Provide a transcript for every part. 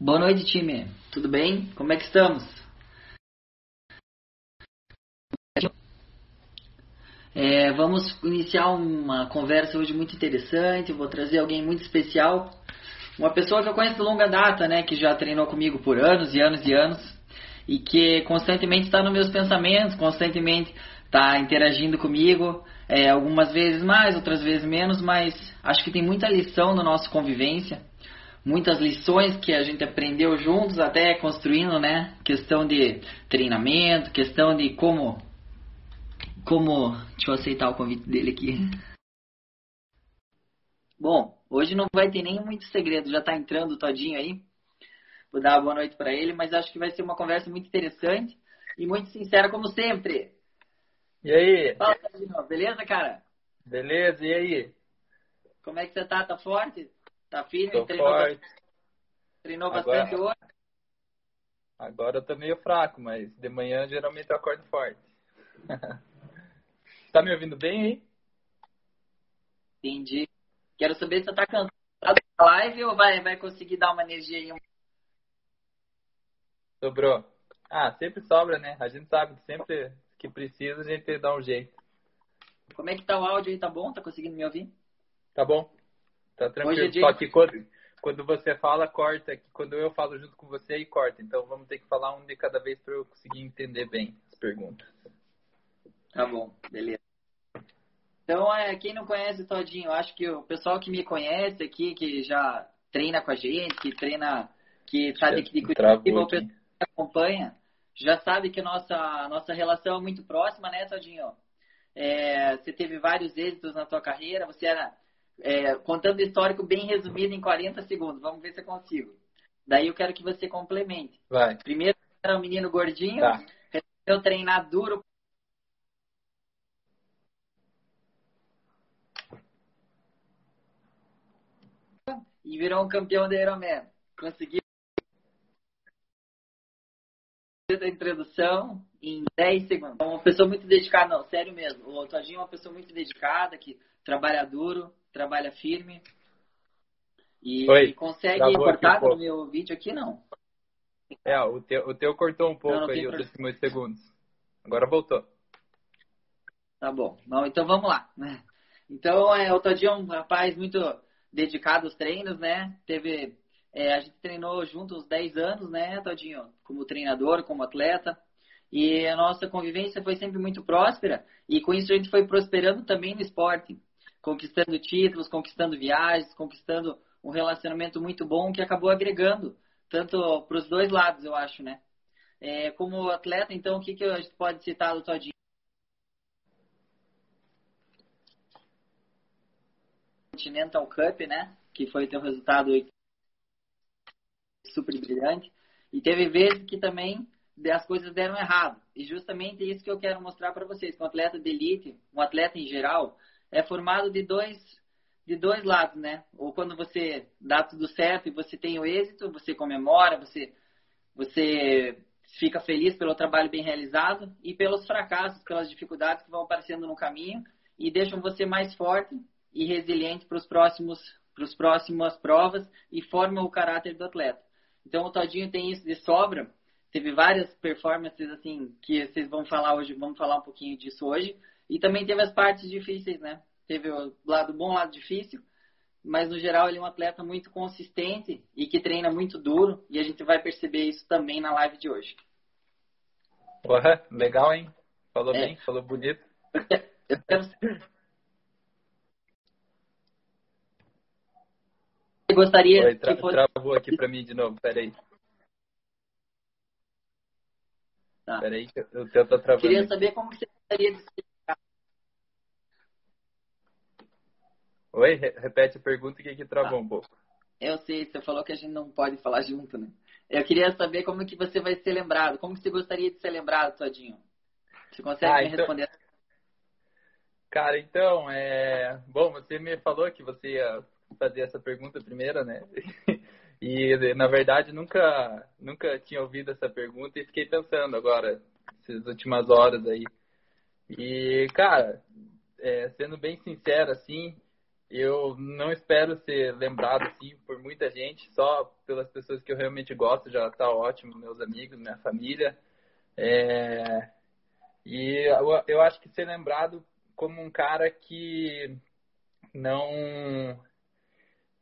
Boa noite, time. Tudo bem? Como é que estamos? É, vamos iniciar uma conversa hoje muito interessante. Vou trazer alguém muito especial, uma pessoa que eu conheço de longa data, né, que já treinou comigo por anos e anos e anos e que constantemente está nos meus pensamentos, constantemente está interagindo comigo, é, algumas vezes mais, outras vezes menos, mas acho que tem muita lição na nossa convivência muitas lições que a gente aprendeu juntos, até construindo, né? Questão de treinamento, questão de como. Como. Deixa eu aceitar o convite dele aqui. Bom, hoje não vai ter nem muito segredo, já tá entrando Todinho aí. Vou dar uma boa noite para ele, mas acho que vai ser uma conversa muito interessante e muito sincera, como sempre. E aí? Fala, Todinho, beleza, cara? Beleza, e aí? Como é que você tá? Tá forte? Tá firme? Tô treinou forte. bastante, treinou bastante Agora- hoje? Agora eu tô meio fraco, mas de manhã geralmente eu acordo forte. tá me ouvindo bem aí? Entendi. Quero saber se você tá cansado da live ou vai, vai conseguir dar uma energia aí. Sobrou. Ah, sempre sobra, né? A gente sabe que sempre que precisa a gente dá um jeito. Como é que tá o áudio aí? Tá bom? Tá conseguindo me ouvir? Tá bom? Tá Hoje tranquilo. é Só que quando, quando você fala, corta. Quando eu falo junto com você, aí corta. Então vamos ter que falar um de cada vez para eu conseguir entender bem as perguntas. Tá bom, beleza. Então, é, quem não conhece o Todinho, acho que o pessoal que me conhece aqui, que já treina com a gente, que treina, que tá de, de Curitiba, o pessoal que acompanha, já sabe que a nossa, a nossa relação é muito próxima, né, Todinho? É, você teve vários êxitos na tua carreira, você era, é, contando o histórico bem resumido em 40 segundos, vamos ver se eu consigo. Daí eu quero que você complemente. Vai. Primeiro era um menino gordinho, Tá. resolveu treinar duro. E virou um campeão da Ironman. Conseguiu a introdução em 10 segundos. Então, uma pessoa muito dedicada, não, sério mesmo. O Todinho é uma pessoa muito dedicada, que trabalha duro, trabalha firme. E, Oi, consegue aqui cortar no meu vídeo aqui, não. É, o teu, o teu cortou um pouco Não, não aí, os últimos segundos. Agora voltou. Tá bom. Não, então vamos lá. né? Então, é, o Todinho é um rapaz muito dedicado aos treinos, né? Teve, é, a gente treinou junto uns 10 anos, né, Todinho? Como treinador, como atleta. E a nossa convivência foi sempre muito próspera. E com isso a gente foi prosperando também no esporte. Conquistando títulos, conquistando viagens, conquistando um relacionamento muito bom que acabou agregando. Tanto para os dois lados, eu acho, né? É, como atleta, então, o que, que a gente pode citar do Todinho? Continental Cup, né? Que foi teu resultado super brilhante. E teve vezes que também as coisas deram errado. E justamente isso que eu quero mostrar para vocês. Que um atleta de elite, um atleta em geral, é formado de dois, de dois lados, né? Ou quando você dá tudo certo e você tem o êxito, você comemora, você, você fica feliz pelo trabalho bem realizado e pelos fracassos, pelas dificuldades que vão aparecendo no caminho e deixam você mais forte e resiliente para os próximos para as próximas provas e formam o caráter do atleta. Então o Todinho tem isso de sobra. Teve várias performances assim que vocês vão falar hoje, vamos falar um pouquinho disso hoje. E também teve as partes difíceis, né? Teve o lado bom, o lado difícil, mas no geral ele é um atleta muito consistente e que treina muito duro e a gente vai perceber isso também na live de hoje. Ué, legal, hein? Falou É. bem, falou bonito. Eu quero gostaria Oi, tra que fosse travou aqui pra mim de novo, peraí. Tá. Peraí, que o teu tá travando. Queria saber como que você gostaria de ser Oi, re- repete a pergunta que aqui travou Tá. um pouco. Eu sei, você falou que a gente não pode falar junto, né? Eu queria saber como que você vai ser lembrado. Como que você gostaria de ser lembrado, Todinho? Você consegue Ah, me então- responder? Cara, então, é... Bom, você me falou que você ia fazer essa pergunta primeiro, né? E, na verdade, nunca, nunca tinha ouvido essa pergunta e fiquei pensando agora, essas últimas horas aí. E, cara, é, sendo bem sincero, assim, eu não espero ser lembrado assim por muita gente, só pelas pessoas que eu realmente gosto, já tá ótimo, meus amigos, minha família. É... E eu acho que ser lembrado como um cara que não,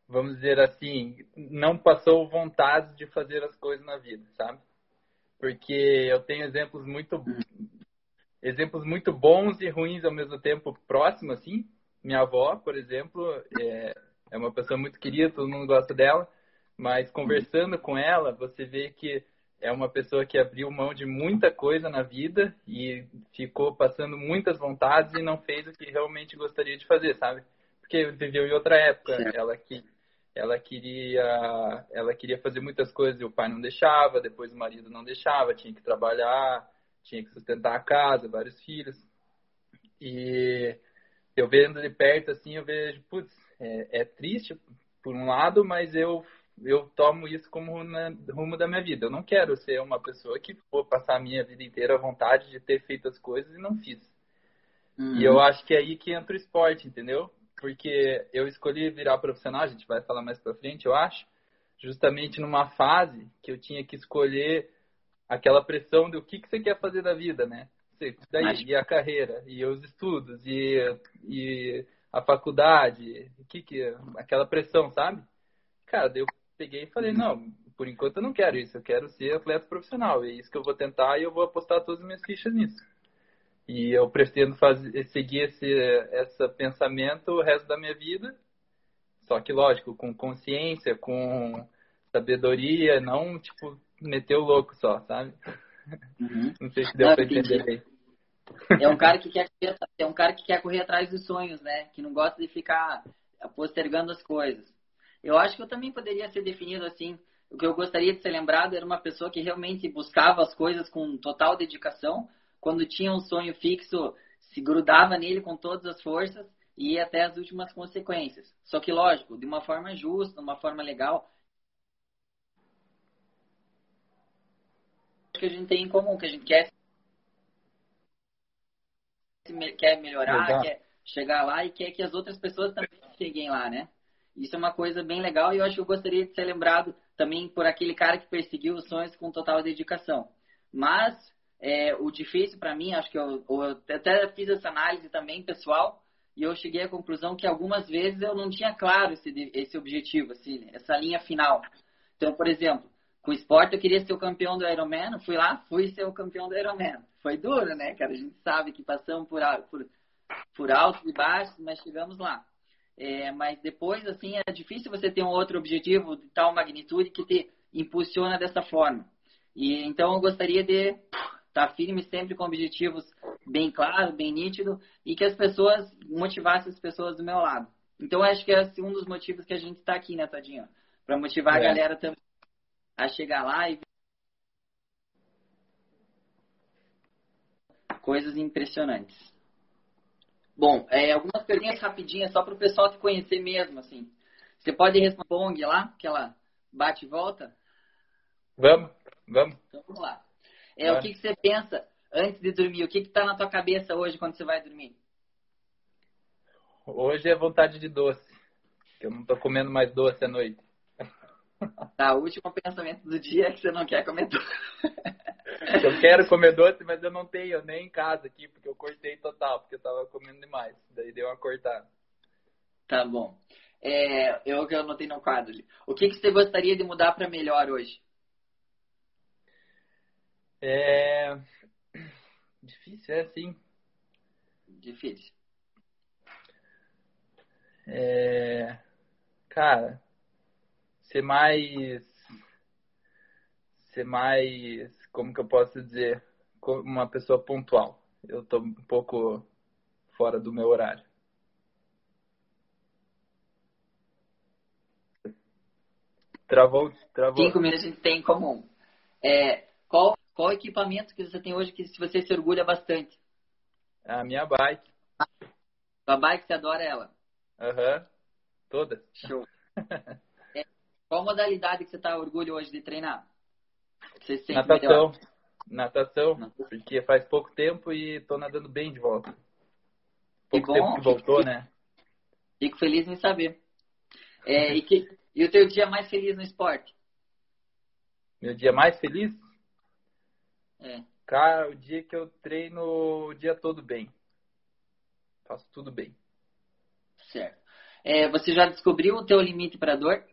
vamos dizer assim, não passou vontade de fazer as coisas na vida, sabe? Porque eu tenho exemplos muito exemplos muito bons e ruins ao mesmo tempo próximos, assim, minha avó, por exemplo, é, é uma pessoa muito querida, todo mundo gosta dela, mas conversando com ela, você vê que é uma pessoa que abriu mão de muita coisa na vida e ficou passando muitas vontades e não fez o que realmente gostaria de fazer, sabe? Porque viveu em outra época, ela que ela queria ela queria fazer muitas coisas e o pai não deixava, depois o marido não deixava, tinha que trabalhar, tinha que sustentar a casa, vários filhos. E eu vendo de perto assim, eu vejo, putz, é, é triste por um lado, mas eu eu tomo isso como rumo da minha vida. Eu não quero ser uma pessoa que for passar a minha vida inteira à vontade de ter feito as coisas e não fiz. Uhum. E eu acho que é aí que entra o esporte, entendeu? Porque eu escolhi virar profissional, a gente vai falar mais pra frente, eu acho, justamente numa fase que eu tinha que escolher aquela pressão do que, que você quer fazer da vida, né? daí, e a carreira, e os estudos, e, e a faculdade, que que aquela pressão, sabe? Cara, daí eu peguei e falei, não, por enquanto eu não quero isso, eu quero ser atleta profissional, é isso que eu vou tentar e eu vou apostar todas as minhas fichas nisso. E eu pretendo fazer, seguir esse esse pensamento o resto da minha vida, só que lógico, com consciência, com sabedoria, não tipo meter o louco só, sabe? Uhum. Não sei se deu para entender aí. É um cara que quer é um cara que quer correr atrás dos sonhos, né? Que não gosta de ficar postergando as coisas. Eu acho que eu também poderia ser definido assim. O que eu gostaria de ser lembrado era uma pessoa que realmente buscava as coisas com total dedicação. Quando tinha um sonho fixo, se grudava nele com todas as forças e ia até as últimas consequências. Só que, lógico, de uma forma justa, de uma forma legal, que a gente tem em comum, que a gente quer quer melhorar, quer chegar lá e quer que as outras pessoas também cheguem lá, né? Isso é uma coisa bem legal e eu acho que eu gostaria de ser lembrado também por aquele cara que perseguiu os sonhos com total dedicação. Mas é, o difícil para mim, acho que eu, eu, até fiz essa análise também pessoal e eu cheguei à conclusão que algumas vezes eu não tinha claro esse, esse objetivo, assim, essa linha final. Então, por exemplo, com o esporte eu queria ser o campeão do Ironman, fui lá, fui ser o campeão do Ironman. Foi duro, né, cara? A gente sabe que passamos por, por, por altos e baixos, mas chegamos lá. É, mas depois, assim, é difícil você ter um outro objetivo de tal magnitude que te impulsiona dessa forma. E então eu gostaria de estar firme sempre com objetivos bem claros, bem nítidos e que as pessoas motivassem as pessoas do meu lado. Então acho que é um dos motivos que a gente está aqui, né, Tadinho? Para motivar é. a galera também a chegar lá e coisas impressionantes. Bom, é, algumas perguntas rapidinhas só para o pessoal te conhecer mesmo, assim. Você pode responder lá, aquela bate e volta? Vamos, vamos. Então vamos lá. É, o que, que, você pensa antes de dormir? O que está na tua cabeça hoje quando você vai dormir? Hoje é vontade de doce. Eu não estou comendo mais doce à noite. Tá, o último pensamento do dia é que você não quer comer doce. Eu quero comer doce, mas eu não tenho nem em casa aqui, porque eu cortei total, porque eu tava comendo demais. Daí deu uma cortada. Tá bom. É, eu que anotei no quadro. O que, que você gostaria de mudar para melhor hoje? É. Difícil, é assim. Difícil. É. Cara, ser mais ser mais como que eu posso dizer uma pessoa pontual eu tô um pouco fora do meu horário travou travou cinco minutos a gente tem em comum é, qual qual equipamento que você tem hoje que você se orgulha bastante a minha bike a bike você adora ela aham uhum. toda show Qual modalidade que você está orgulho hoje de treinar? Natação. Natação, porque faz pouco tempo e estou nadando bem de volta. Pouco bom, tempo que voltou, que... né? Fico feliz em saber. É, e, que, e o teu dia mais feliz no esporte? Meu dia mais feliz? É. Cara, o dia que eu treino o dia todo bem. Faço tudo bem. Certo. É, você já descobriu o teu limite para dor?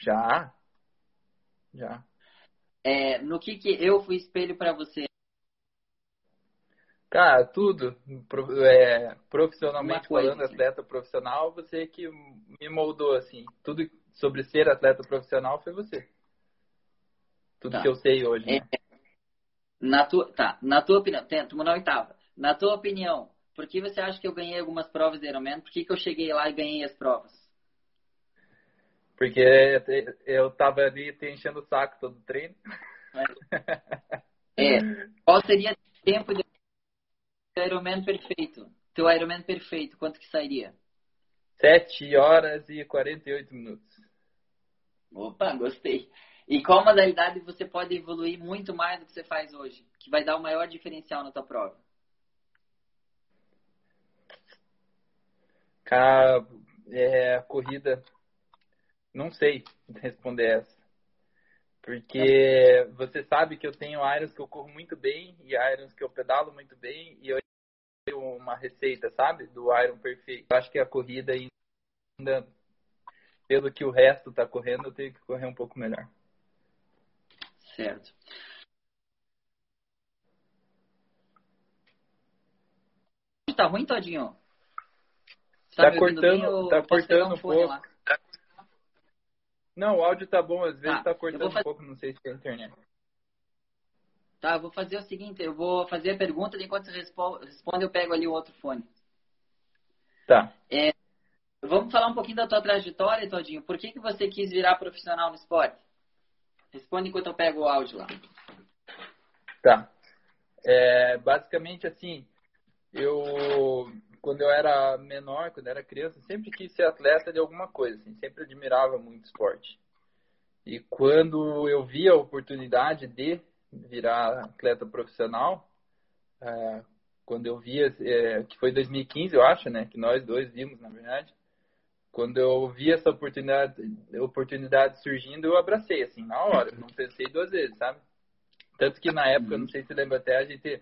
Já. Já. É, no que, que eu fui espelho para você? Cara, tudo. É, profissionalmente coisa, falando, atleta profissional, você que me moldou, assim. Tudo sobre ser atleta profissional foi você. Tudo Tá. que eu sei hoje, né? É, na tua, tá, na tua opinião, tenta, na oitava. Na tua opinião, por que você acha que eu ganhei algumas provas de Ironman? Por que, que eu cheguei lá e ganhei as provas? Porque eu tava ali te enchendo o saco todo treino. É, qual seria o tempo de Ironman perfeito? Teu Ironman perfeito, quanto que sairia? 7 horas e 48 minutos. Opa, gostei. E qual modalidade você pode evoluir muito mais do que você faz hoje? Que vai dar o maior diferencial na tua prova? Cara, é, corrida, não sei responder essa. Porque você sabe que eu tenho irons que eu corro muito bem e irons que eu pedalo muito bem e eu tenho uma receita, sabe? Do iron perfeito. Eu acho que a corrida ainda, pelo que o resto tá correndo, eu tenho que correr um pouco melhor. Certo. Tá ruim, Todinho? Você Tá ouvindo cortando- tá cortando um pouco. lá? Não, o áudio tá bom, às vezes Tá, tá cortando vou um fazer- pouco, não sei se é a internet. Tá, eu vou fazer o seguinte, eu vou fazer a pergunta, enquanto você respo- responde, eu pego ali o outro fone. Tá. Vamos falar um pouquinho da tua trajetória, Todinho. Por que, que você quis virar profissional no esporte? Responde enquanto eu pego o áudio lá. Tá. É, basicamente assim, eu quando eu era menor, quando eu era criança, sempre quis ser atleta de alguma coisa, assim, sempre admirava muito esporte. E quando eu vi a oportunidade de virar atleta profissional, é, quando eu vi, é, que foi 2015, eu acho, né, que nós dois vimos, na verdade, quando eu vi essa oportunidade, oportunidade surgindo, eu abracei, assim, na hora, eu não pensei duas vezes, sabe? Tanto que na época, não sei se você lembra até, a gente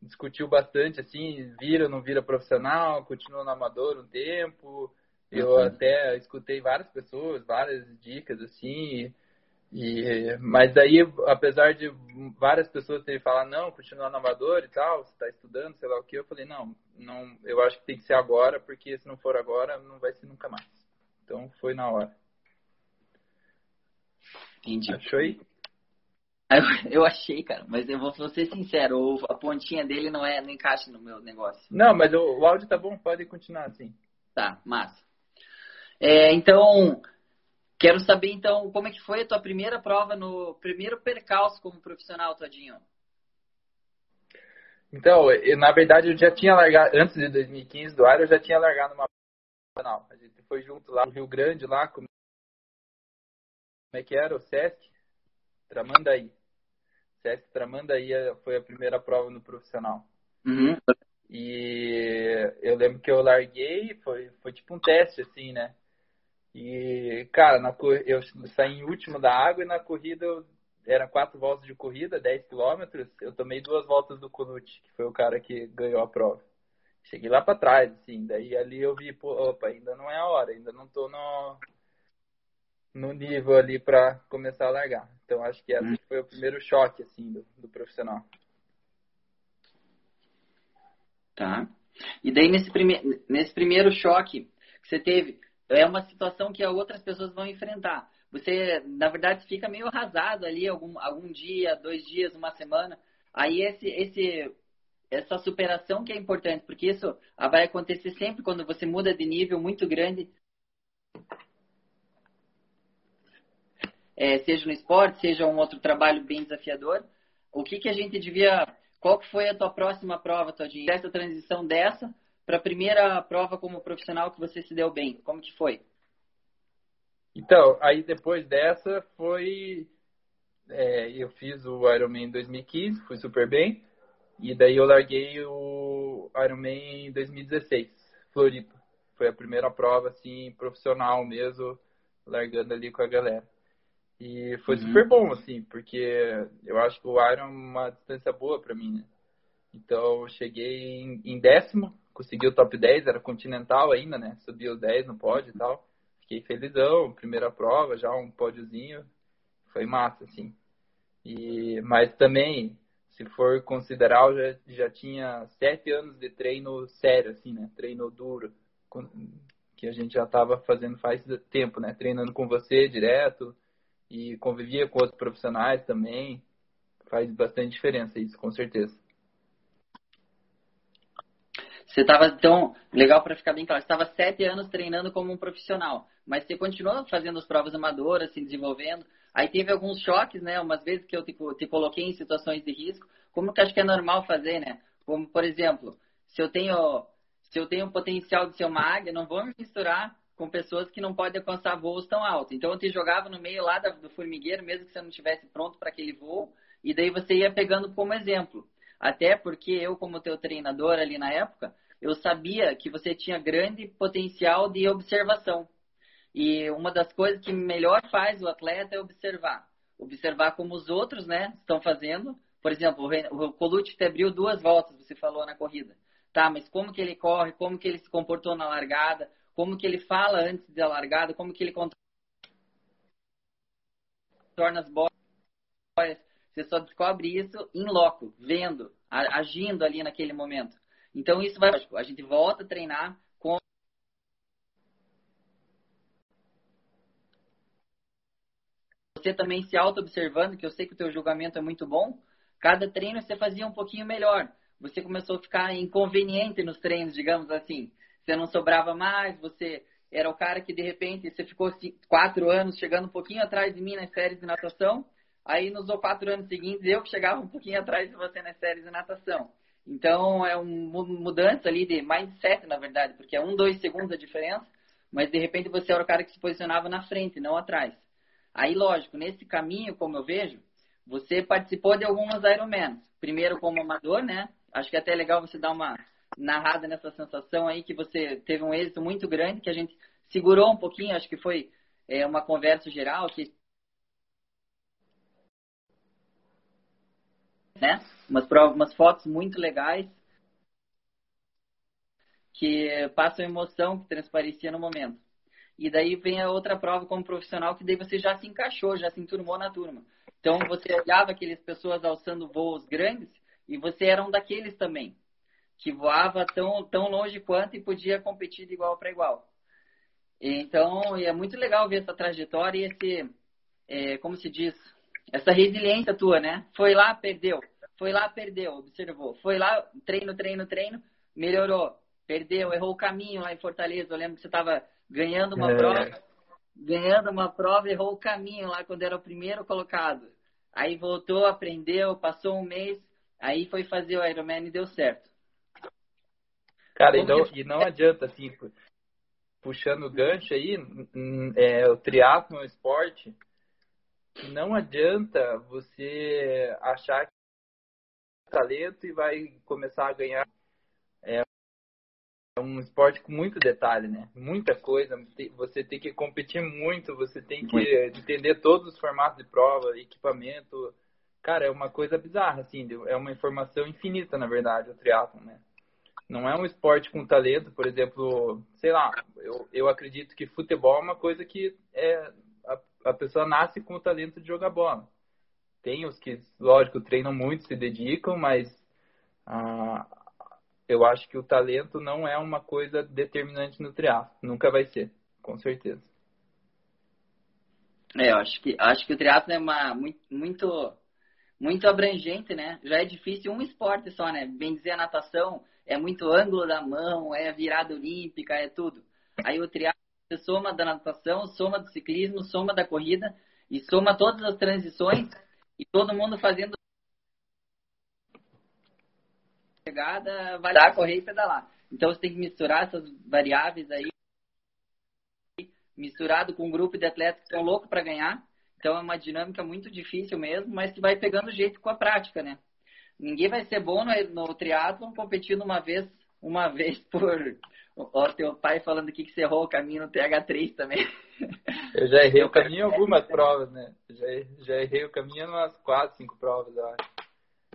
discutiu bastante, assim, vira ou não vira profissional, continua no amador um tempo. Eu Uhum. até escutei várias pessoas, várias dicas, assim, e, mas daí, apesar de várias pessoas terem falado, não, continua no amador e tal, você está estudando, sei lá o que, eu falei, não, não, eu acho que tem que ser agora, porque se não for agora, não vai ser nunca mais. Então, foi na hora. Entendi. Achou aí? Eu, eu achei, cara, mas eu vou, vou ser sincero, a pontinha dele não é, não encaixa no meu negócio. Não, mas o, o áudio tá bom, pode continuar assim. Tá, massa. É, então, quero saber então como é que foi a tua primeira prova no primeiro percalço como profissional, Todinho. Então, eu, na verdade, eu já tinha largado, antes de 2015 do ar, eu já tinha largado uma profissional. A gente foi junto lá no Rio Grande, lá, como como é que era? O Sesc Tramandaí. Sesc Tramandaí foi a primeira prova no profissional. Uhum. E eu lembro que eu larguei, foi, foi tipo um teste, assim, né? E, cara, na, eu saí em último da água e na corrida, eu, eram quatro voltas de corrida, 10 quilômetros, eu tomei duas voltas do Kunut, que foi o cara que ganhou a prova. Cheguei lá pra trás, assim, daí ali eu vi, pô, opa, ainda não é a hora, ainda não tô no, no nível ali pra começar a largar. Então acho que esse Hum. foi o primeiro choque, assim, do, do profissional. Tá. E daí nesse, prime nesse primeiro choque que você teve, é uma situação que outras pessoas vão enfrentar. Você, na verdade, fica meio arrasado ali algum, algum dia, dois dias, uma semana. Aí esse, esse, essa superação que é importante, porque isso vai acontecer sempre quando você muda de nível muito grande. É, seja no esporte, seja um outro trabalho bem desafiador. O que, que a gente devia qual que foi a tua próxima prova, Todinho? Dessa transição dessa para a primeira prova como profissional que você se deu bem? Como que foi? Então, aí depois dessa foi... É, eu fiz o Ironman em 2015, fui super bem. E daí eu larguei o Ironman em 2016. Floripa. Foi a primeira prova, assim, profissional mesmo, largando ali com a galera. E foi uhum. super bom, assim, porque eu acho que o Iron é uma distância boa para mim, né? Então, eu cheguei em, em, décimo, consegui o top 10, era continental ainda, né? Subi os 10 no pódio e tal. Fiquei felizão, primeira prova, já um pódiozinho. Foi massa, assim. E, mas também, se for considerar, eu já, já tinha sete anos de treino sério, assim, né? Treino duro, que a gente já estava fazendo faz tempo, né? Treinando com você direto e convivia com outros profissionais também. Faz bastante diferença isso, com certeza. Você estava, então, legal para ficar bem claro, você estava sete anos treinando como um profissional, mas você continuou fazendo as provas amadoras, se desenvolvendo. Aí teve alguns choques, né? Umas vezes que eu tipo, te coloquei em situações de risco, como que acho que é normal fazer, né? Como, por exemplo, se eu tenho, se eu tenho potencial de ser uma águia, não vou me misturar com pessoas que não podem alcançar voos tão altos. Então eu te jogava no meio lá do formigueiro, mesmo que você não estivesse pronto para aquele voo, e daí você ia pegando como exemplo. Até porque eu, como teu treinador ali na época, eu sabia que você tinha grande potencial de observação. E uma das coisas que melhor faz o atleta é observar. Observar como os outros né, estão fazendo. Por exemplo, o Colucci te abriu duas voltas, você falou na corrida. Tá, mas como que ele corre, como que ele se comportou na largada, como que ele fala antes da largada, como que ele contorna as bolas. Você só descobre isso em loco, vendo, agindo ali naquele momento. Então, isso vai. A gente volta a treinar com. Você também se auto-observando, que eu sei que o teu julgamento é muito bom. Cada treino você fazia um pouquinho melhor. Você começou a ficar inconveniente nos treinos, digamos assim. Você não sobrava mais, você era o cara que de repente você ficou quatro anos chegando um pouquinho atrás de mim nas séries de natação. Aí nos quatro anos seguintes eu que chegava um pouquinho atrás de você nas séries de natação. Então, é uma mudança ali de mindset, na verdade, porque é um, dois segundos a diferença, mas de repente você era o cara que se posicionava na frente, não atrás. Aí, lógico, nesse caminho, como eu vejo, você participou de algumas Ironmans. Primeiro como amador, né? Acho que é até legal você dar uma narrada nessa sensação aí que você teve um êxito muito grande, que a gente segurou um pouquinho, acho que foi é, uma conversa geral, que né? Umas, provas, umas fotos muito legais que passam emoção que transparecia no momento. E daí vem a outra prova como profissional, que daí você já se encaixou, já se enturmou na turma. Então você olhava aquelas pessoas alçando voos grandes e você era um daqueles também, que voava tão, tão longe quanto e podia competir de igual para igual. Então é muito legal ver essa trajetória e esse, é, como se diz, essa resiliência tua, né? Foi lá, perdeu. Foi lá, perdeu, observou. Foi lá, treino, treino, treino, melhorou. Perdeu, errou o caminho lá em Fortaleza. Eu lembro que você estava ganhando uma é. prova, ganhando uma prova, errou o caminho lá quando era o primeiro colocado. Aí voltou, aprendeu, passou um mês, aí foi fazer o Ironman e deu certo. Cara, e não, e não adianta, assim, puxando o gancho aí, é, o triatlo é um esporte não adianta você achar que talento e vai começar a ganhar. É um esporte com muito detalhe, né? Muita coisa. Você tem que competir muito, você tem que entender todos os formatos de prova, equipamento. Cara, é uma coisa bizarra, assim. É uma informação infinita, na verdade, o triatlon, né? Não é um esporte com talento, por exemplo, sei lá, eu, eu acredito que futebol é uma coisa que é a pessoa nasce com o talento de jogar bola. Tem os que, lógico, treinam muito, se dedicam, mas ah, eu acho que o talento não é uma coisa determinante no triatlo. Nunca vai ser, com certeza. É, eu acho que, acho que o triatlo é uma, muito, muito, abrangente, né? Já é difícil um esporte só, né? Bem dizer, a natação é muito ângulo da mão, é virada olímpica, é tudo. Aí o triatlo soma da natação, soma do ciclismo, soma da corrida e soma todas as transições e todo mundo fazendo chegada, vai dar, correr e pedalar. Então você tem que misturar essas variáveis aí, misturado com um grupo de atletas que estão loucos para ganhar. Então é uma dinâmica muito difícil mesmo, mas que vai pegando jeito com a prática, né? Ninguém vai ser bom no, triatlon competindo uma vez uma vez por o teu pai falando aqui que você errou o caminho no TH3 também. Eu já errei o caminho em algumas provas, né? Já, já errei o caminho em umas quatro, cinco provas, eu acho.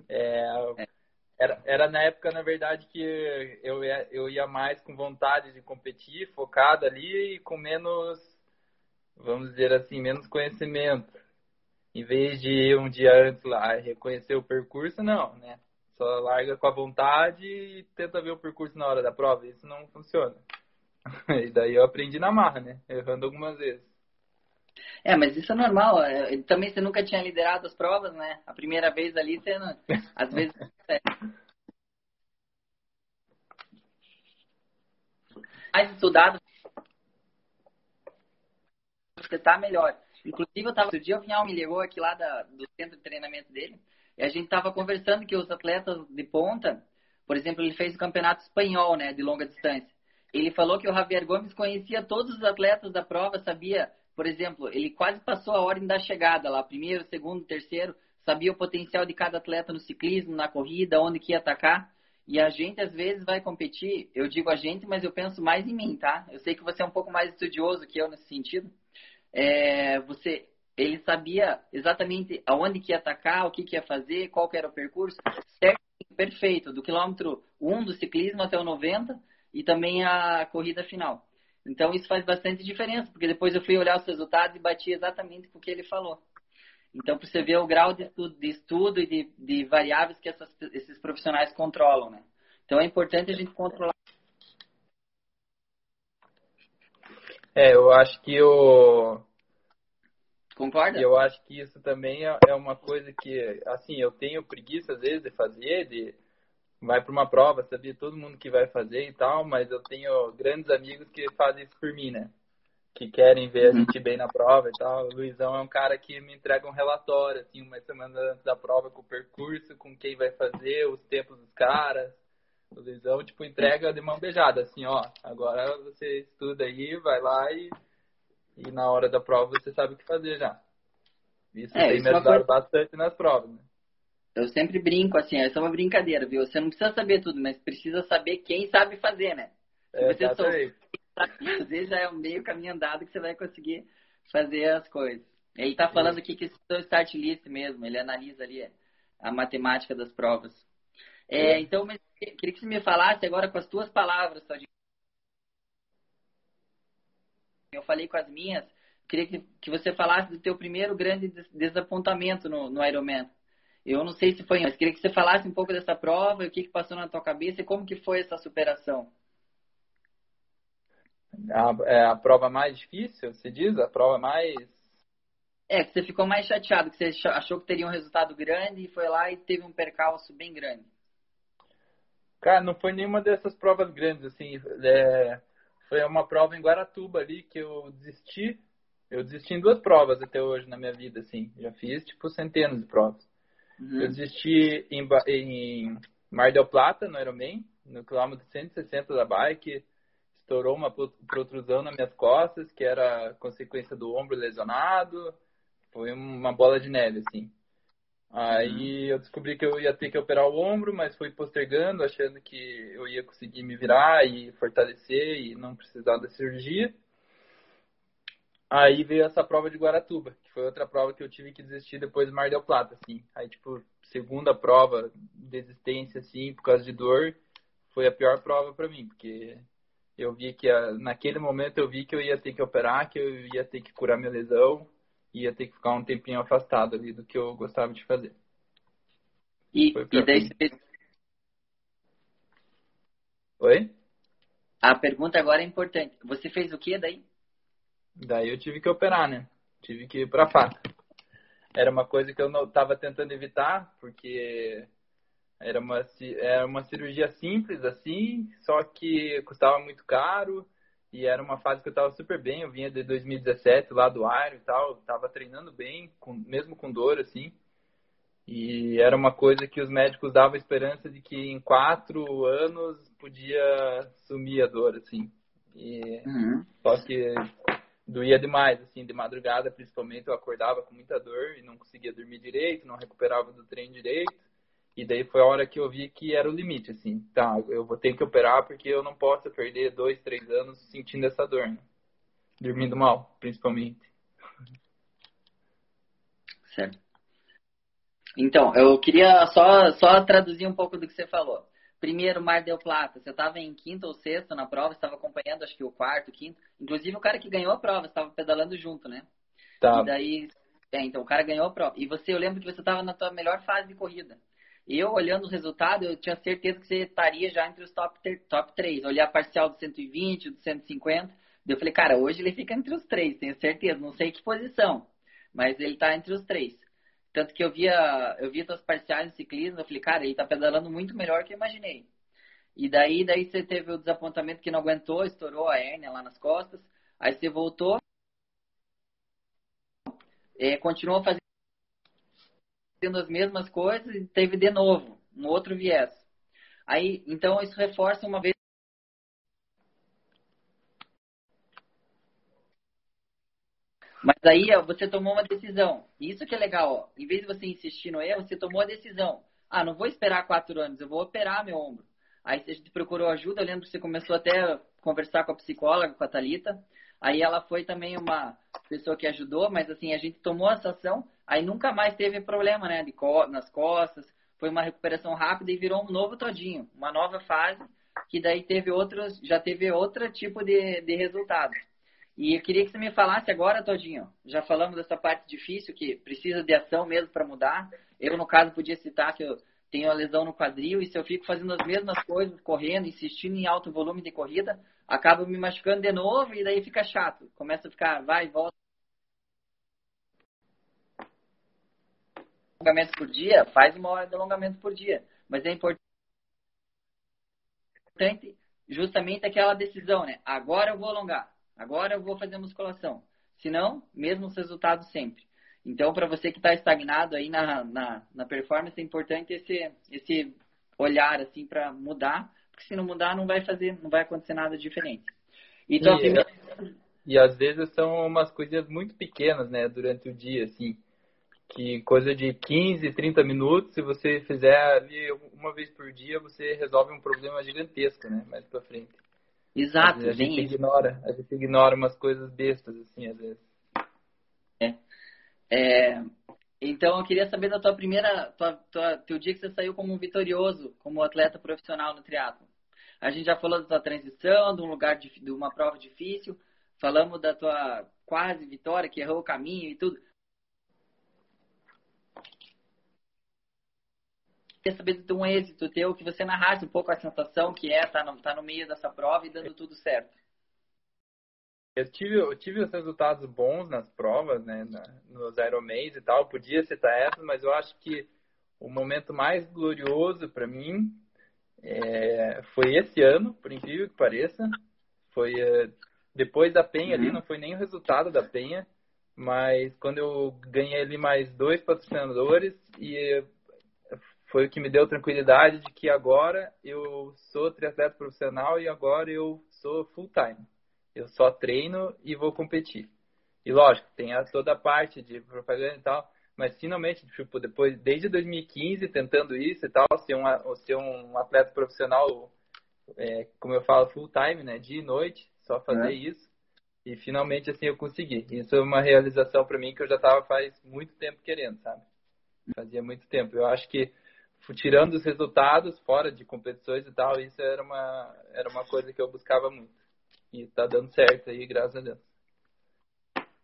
É, era, era na época, na verdade, que eu ia, eu ia mais com vontade de competir, focado ali e com menos, vamos dizer assim, menos conhecimento. Em vez de ir um dia antes lá reconhecer o percurso, não, né? Só larga com a vontade e tenta ver o percurso na hora da prova. Isso não funciona. E daí eu aprendi na marra, né? Errando algumas vezes. É, mas isso é normal. É, também você nunca tinha liderado as provas, né? A primeira vez ali, você não... às vezes. Mais estudado, você tá melhor. Inclusive, eu tava, outro dia o Vinhal me ligou aqui lá da, do centro de treinamento dele, e a gente tava conversando que os atletas de ponta, por exemplo, ele fez o campeonato espanhol, né, de longa distância. Ele falou que o Javier Gomes conhecia todos os atletas da prova, sabia por exemplo, ele quase passou a ordem da chegada lá, primeiro, segundo, terceiro, sabia o potencial de cada atleta no ciclismo, na corrida, onde que ia atacar. E a gente às vezes vai competir, eu digo a gente, mas eu penso mais em mim, tá? Eu sei que você é um pouco mais estudioso que eu nesse sentido. É, você, ele sabia exatamente aonde que ia atacar, o que, que ia fazer, qual era o percurso, certo, perfeito, do quilômetro 1 do ciclismo até o 90 e também a corrida final. Então isso faz bastante diferença, porque depois eu fui olhar os resultados e bati exatamente com o que ele falou. Então, para você ver o grau de estudo, de estudo e de, de variáveis que essas, esses profissionais controlam, né? Então, é importante a gente controlar. É, eu acho que o... Concorda? Eu acho que isso também é, é uma coisa que, assim, eu tenho preguiça às vezes de fazer, de vai para uma prova, sabia todo mundo que vai fazer e tal, mas eu tenho grandes amigos que fazem isso por mim, né? Que querem ver a uhum. gente bem na prova e tal. O Luizão é um cara que me entrega um relatório, assim, uma semana antes da prova com o percurso, com quem vai fazer, os tempos dos caras. O Luizão, tipo, entrega de mão beijada, assim, ó, agora você estuda aí, vai lá e, e na hora da prova você sabe o que fazer já. Isso é, tem me ajudado coisa... bastante nas provas, né? Eu sempre brinco assim, essa é uma brincadeira, viu? Você não precisa saber tudo, mas precisa saber quem sabe fazer, né? Se é, você souber fazer, já é meio caminho andado que você vai conseguir fazer as coisas. Ele está falando aqui que esse é o start list mesmo, ele analisa ali a matemática das provas. É, é. Então, mas queria que você me falasse agora com as tuas palavras, só Eu falei com as minhas, queria que, que você falasse do teu primeiro grande desapontamento no, no Ironman. Eu não sei se foi, mas queria que você falasse um pouco dessa prova, o que, que passou na tua cabeça e como que foi essa superação. A, é a prova mais difícil, você diz? A prova mais... É, que você ficou mais chateado, que você achou que teria um resultado grande e foi lá e teve um percalço bem grande. Cara, não foi nenhuma dessas provas grandes, assim. É, foi uma prova em Guaratuba ali que eu desisti. Eu desisti em duas provas até hoje na minha vida, assim. Já fiz, tipo, centenas de provas. Uhum. Eu desisti em, em Mar del Plata, no Ironman, no quilômetro 160 da bike. Estourou uma protrusão nas minhas costas, que era consequência do ombro lesionado. Foi uma bola de neve, assim. Aí uhum. eu descobri que eu ia ter que operar o ombro, mas fui postergando, achando que eu ia conseguir me virar e fortalecer e não precisar da cirurgia. Aí veio essa prova de Guaratuba, que foi outra prova que eu tive que desistir depois do Mar del Plata, assim. Aí, tipo, segunda prova, desistência, assim, por causa de dor, foi a pior prova para mim, porque eu vi que naquele momento eu vi que eu ia ter que operar, que eu ia ter que curar minha lesão, ia ter que ficar um tempinho afastado ali do que eu gostava de fazer. E, e daí você... Oi? A pergunta agora é importante. Você fez o que daí? Daí eu tive que operar, né? Tive que ir pra faca. Era uma coisa que eu não tava tentando evitar, porque era uma, era uma cirurgia simples, assim, só que custava muito caro. E era uma fase que eu tava super bem. Eu vinha de 2017 lá do Iron e tal. Tava treinando bem, com, mesmo com dor, assim. E era uma coisa que os médicos davam esperança de que em quatro anos podia sumir a dor, assim. E, uhum. Só que doía demais, assim, de madrugada principalmente, eu acordava com muita dor e não conseguia dormir direito, não recuperava do treino direito. E daí foi a hora que eu vi que era o limite, assim. Tá, eu vou ter que operar porque eu não posso perder dois, três anos sentindo essa dor, né? Dormindo mal, principalmente. Certo. Então, eu queria só, só traduzir um pouco do que você falou. Primeiro, Mar del Plata, você estava em quinto ou sexto na prova, estava acompanhando, acho que o quarto, quinto. Inclusive, o cara que ganhou a prova estava pedalando junto, né? Tá. E daí, é, então, o cara ganhou a prova. E você, eu lembro que você estava na tua melhor fase de corrida. Eu, olhando o resultado, eu tinha certeza que você estaria já entre os top, top 3. Olhar a parcial do 120, do 150. Eu falei, cara, hoje ele fica entre os três, tenho certeza. Não sei que posição, mas ele está entre os três. Tanto que eu via, eu via suas parciais de ciclismo, eu falei, cara, ele está pedalando muito melhor que eu imaginei. E daí, daí você teve o desapontamento que não aguentou, estourou a hérnia lá nas costas. Aí você voltou, é, continuou fazendo as mesmas coisas e teve de novo um outro viés. Aí, então isso reforça uma vez Mas aí você tomou uma decisão. Isso que é legal, ó. Em vez de você insistir no erro, você tomou a decisão. Ah, não vou esperar quatro anos, eu vou operar meu ombro. Aí você procurou ajuda, eu lembro que você começou até a conversar com a psicóloga, com a Thalita. Aí ela foi também uma pessoa que ajudou, mas assim, a gente tomou essa ação, aí nunca mais teve problema, né? De co nas costas. Foi uma recuperação rápida e virou um novo todinho, uma nova fase, que daí teve outros, já teve outro tipo de, de resultado. E eu queria que você me falasse agora, Todinho. Já falamos dessa parte difícil, que precisa de ação mesmo para mudar. Eu, no caso, podia citar que eu tenho a lesão no quadril e se eu fico fazendo as mesmas coisas, correndo, insistindo em alto volume de corrida, acabo me machucando de novo e daí fica chato. Começa a ficar, vai e volta. Alongamento por dia, faz uma hora de alongamento por dia. Mas é importante justamente aquela decisão, né? Agora eu vou alongar Agora eu vou fazer musculação. Se não, mesmos resultados sempre. Então, para você que está estagnado aí na, na, na, performance, é importante esse, esse olhar assim para mudar, porque se não mudar, não vai fazer, não vai acontecer nada diferente. E, primeira... e às vezes são umas coisas muito pequenas, né, durante o dia, assim, que coisa de 15, 30 minutos, se você fizer ali uma vez por dia, você resolve um problema gigantesco, né, mais para frente. Exato, a gente isso. ignora, a gente ignora umas coisas bestas, assim, às vezes. É. é. Então, eu queria saber da tua primeira, tua, tua, teu dia que você saiu como um vitorioso, como atleta profissional no triatlo. A gente já falou da tua transição, de um lugar de, de uma prova difícil, falamos da tua quase vitória, que errou o caminho e tudo. queria saber de um êxito teu, que você narrasse um pouco a sensação que é estar tá no, tá no meio dessa prova e dando tudo certo. Eu tive, eu tive os resultados bons nas provas, né, na, nos Ironmans e tal, podia citar essas, mas eu acho que o momento mais glorioso para mim é, foi esse ano, por incrível que pareça. Foi é, depois da Penha uhum. ali, não foi nem o resultado da Penha, mas quando eu ganhei ali mais dois patrocinadores e foi o que me deu tranquilidade de que agora eu sou triatleta profissional e agora eu sou full time. Eu só treino e vou competir. E lógico, tem a, toda a parte de propaganda e tal, mas finalmente, tipo, depois, desde 2015, tentando isso e tal, ser um, ser um atleta profissional, é, como eu falo, full time, né, dia e noite, só fazer é. isso. E finalmente, assim, eu consegui. Isso é uma realização para mim que eu já estava faz muito tempo querendo, sabe? Fazia muito tempo. Eu acho que tirando os resultados fora de competições e tal, isso era uma, era uma coisa que eu buscava muito. E tá dando certo aí, graças a Deus.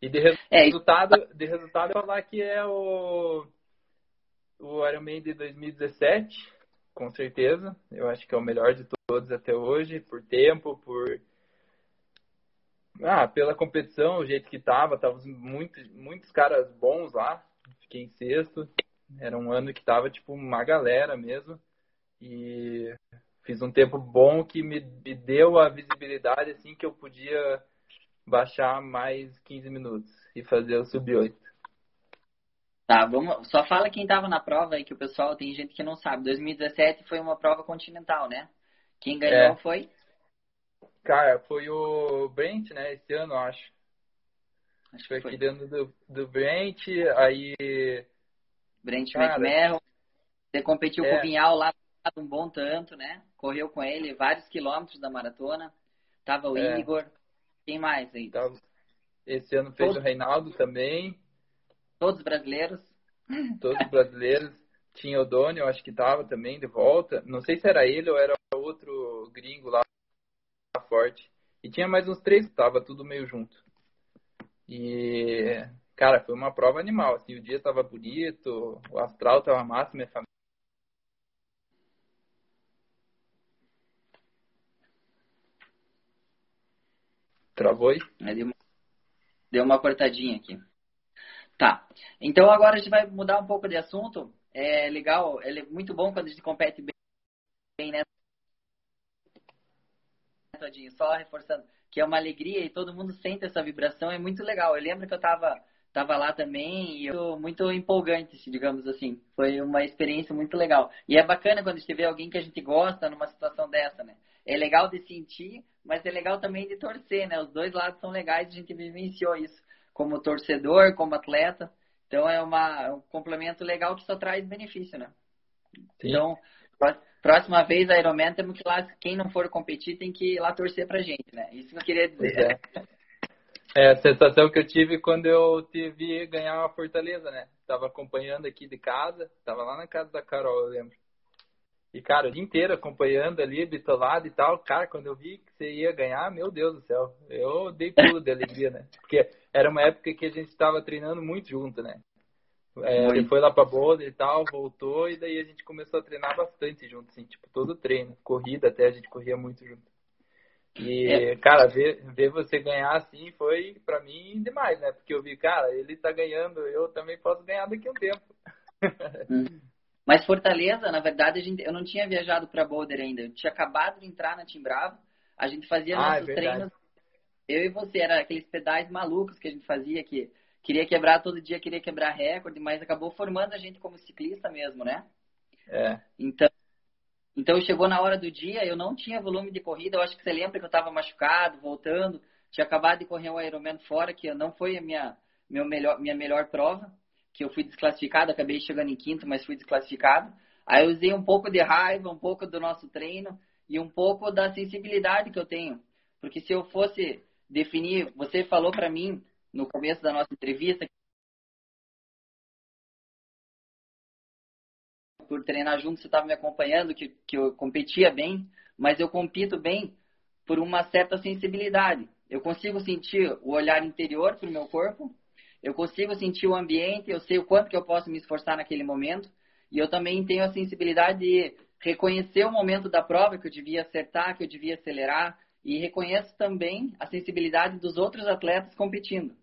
E de é, resultado, de resultado eu falar que é o, o Ironman de 2017, com certeza. Eu acho que é o melhor de todos até hoje, por tempo, por ah, pela competição, o jeito que tava, tava muitos, muitos caras bons lá. Fiquei em sexto. Era um ano que tava, tipo, uma galera mesmo. E fiz um tempo bom que me, me deu a visibilidade, assim, que eu podia baixar mais 15 minutos e fazer o sub-8. Tá, vamos, só fala quem tava na prova aí, que o pessoal tem gente que não sabe. 2017 foi uma prova continental, né? Quem ganhou é. foi? Cara, foi o Brent, né? Esse ano, acho. Acho que foi, foi. aqui dentro do, do Brent, aí Brent Cara, McMahon, Você competiu é. com o Vinhal lá um bom tanto, né? Correu com ele vários quilômetros da maratona. Tava o é. Igor. Quem mais aí? Esse ano fez Todos... o Reinaldo também. Todos brasileiros. Todos brasileiros. Tinha o Doni, eu acho que tava também de volta. Não sei se era ele ou era outro gringo lá forte. E tinha mais uns três, tava tudo meio junto. E, cara, foi uma prova animal. Assim, o dia tava bonito, o astral tava massa, minha família. Travou aí? Deu uma, deu uma cortadinha aqui. Tá. Então agora a gente vai mudar um pouco de assunto. É legal, é muito bom quando a gente compete bem, né? Todinho, só reforçando que é uma alegria e todo mundo sente essa vibração, é muito legal. Eu lembro que eu tava, tava lá também e eu, muito empolgante, digamos assim. Foi uma experiência muito legal. E é bacana quando a gente vê alguém que a gente gosta numa situação dessa, né? É legal de sentir, mas é legal também de torcer, né? Os dois lados são legais, a gente vivenciou isso como torcedor, como atleta. Então é uma, um complemento legal que só traz benefício, né? Sim. Então, próxima vez a Ironman temos que lá, quem não for competir tem que ir lá torcer pra gente, né? Isso que eu queria dizer. É. é. a sensação que eu tive quando eu tive ganhar uma Fortaleza, né? Tava acompanhando aqui de casa, tava lá na casa da Carol, eu lembro. E, cara, o dia inteiro acompanhando ali, bitolado e tal. Cara, quando eu vi que você ia ganhar, meu Deus do céu, eu dei pulo de alegria, né? Porque era uma época que a gente estava treinando muito junto, né? É, ele foi lá pra Boulder e tal, voltou, e daí a gente começou a treinar bastante junto, assim, tipo, todo treino, corrida até, a gente corria muito junto. E, é. cara, ver, ver você ganhar assim foi pra mim demais, né? Porque eu vi, cara, ele tá ganhando, eu também posso ganhar daqui a um tempo. Hum. Mas Fortaleza, na verdade, gente, eu não tinha viajado para Boulder ainda. Eu tinha acabado de entrar na Timbravo. A gente fazia ah, é nossos é treinos. Eu e você, era aqueles pedais malucos que a gente fazia, que queria quebrar todo dia, queria quebrar recorde, mas acabou formando a gente como ciclista mesmo, né? É. Então, então chegou na hora do dia, eu não tinha volume de corrida. Eu acho que você lembra que eu estava machucado, voltando. Tinha acabado de correr um Ironman fora, que não foi a minha, meu melhor, minha melhor prova que eu fui desclassificado, acabei chegando em quinto, mas fui desclassificado. Aí eu usei um pouco de raiva, um pouco do nosso treino e um pouco da sensibilidade que eu tenho. Porque se eu fosse definir, você falou para mim no começo da nossa entrevista por treinar junto, você estava me acompanhando, que, que eu competia bem, mas eu compito bem por uma certa sensibilidade. Eu consigo sentir o olhar interior para o meu corpo eu consigo sentir o ambiente, eu sei o quanto que eu posso me esforçar naquele momento. E eu também tenho a sensibilidade de reconhecer o momento da prova que eu devia acertar, que eu devia acelerar. E reconheço também a sensibilidade dos outros atletas competindo.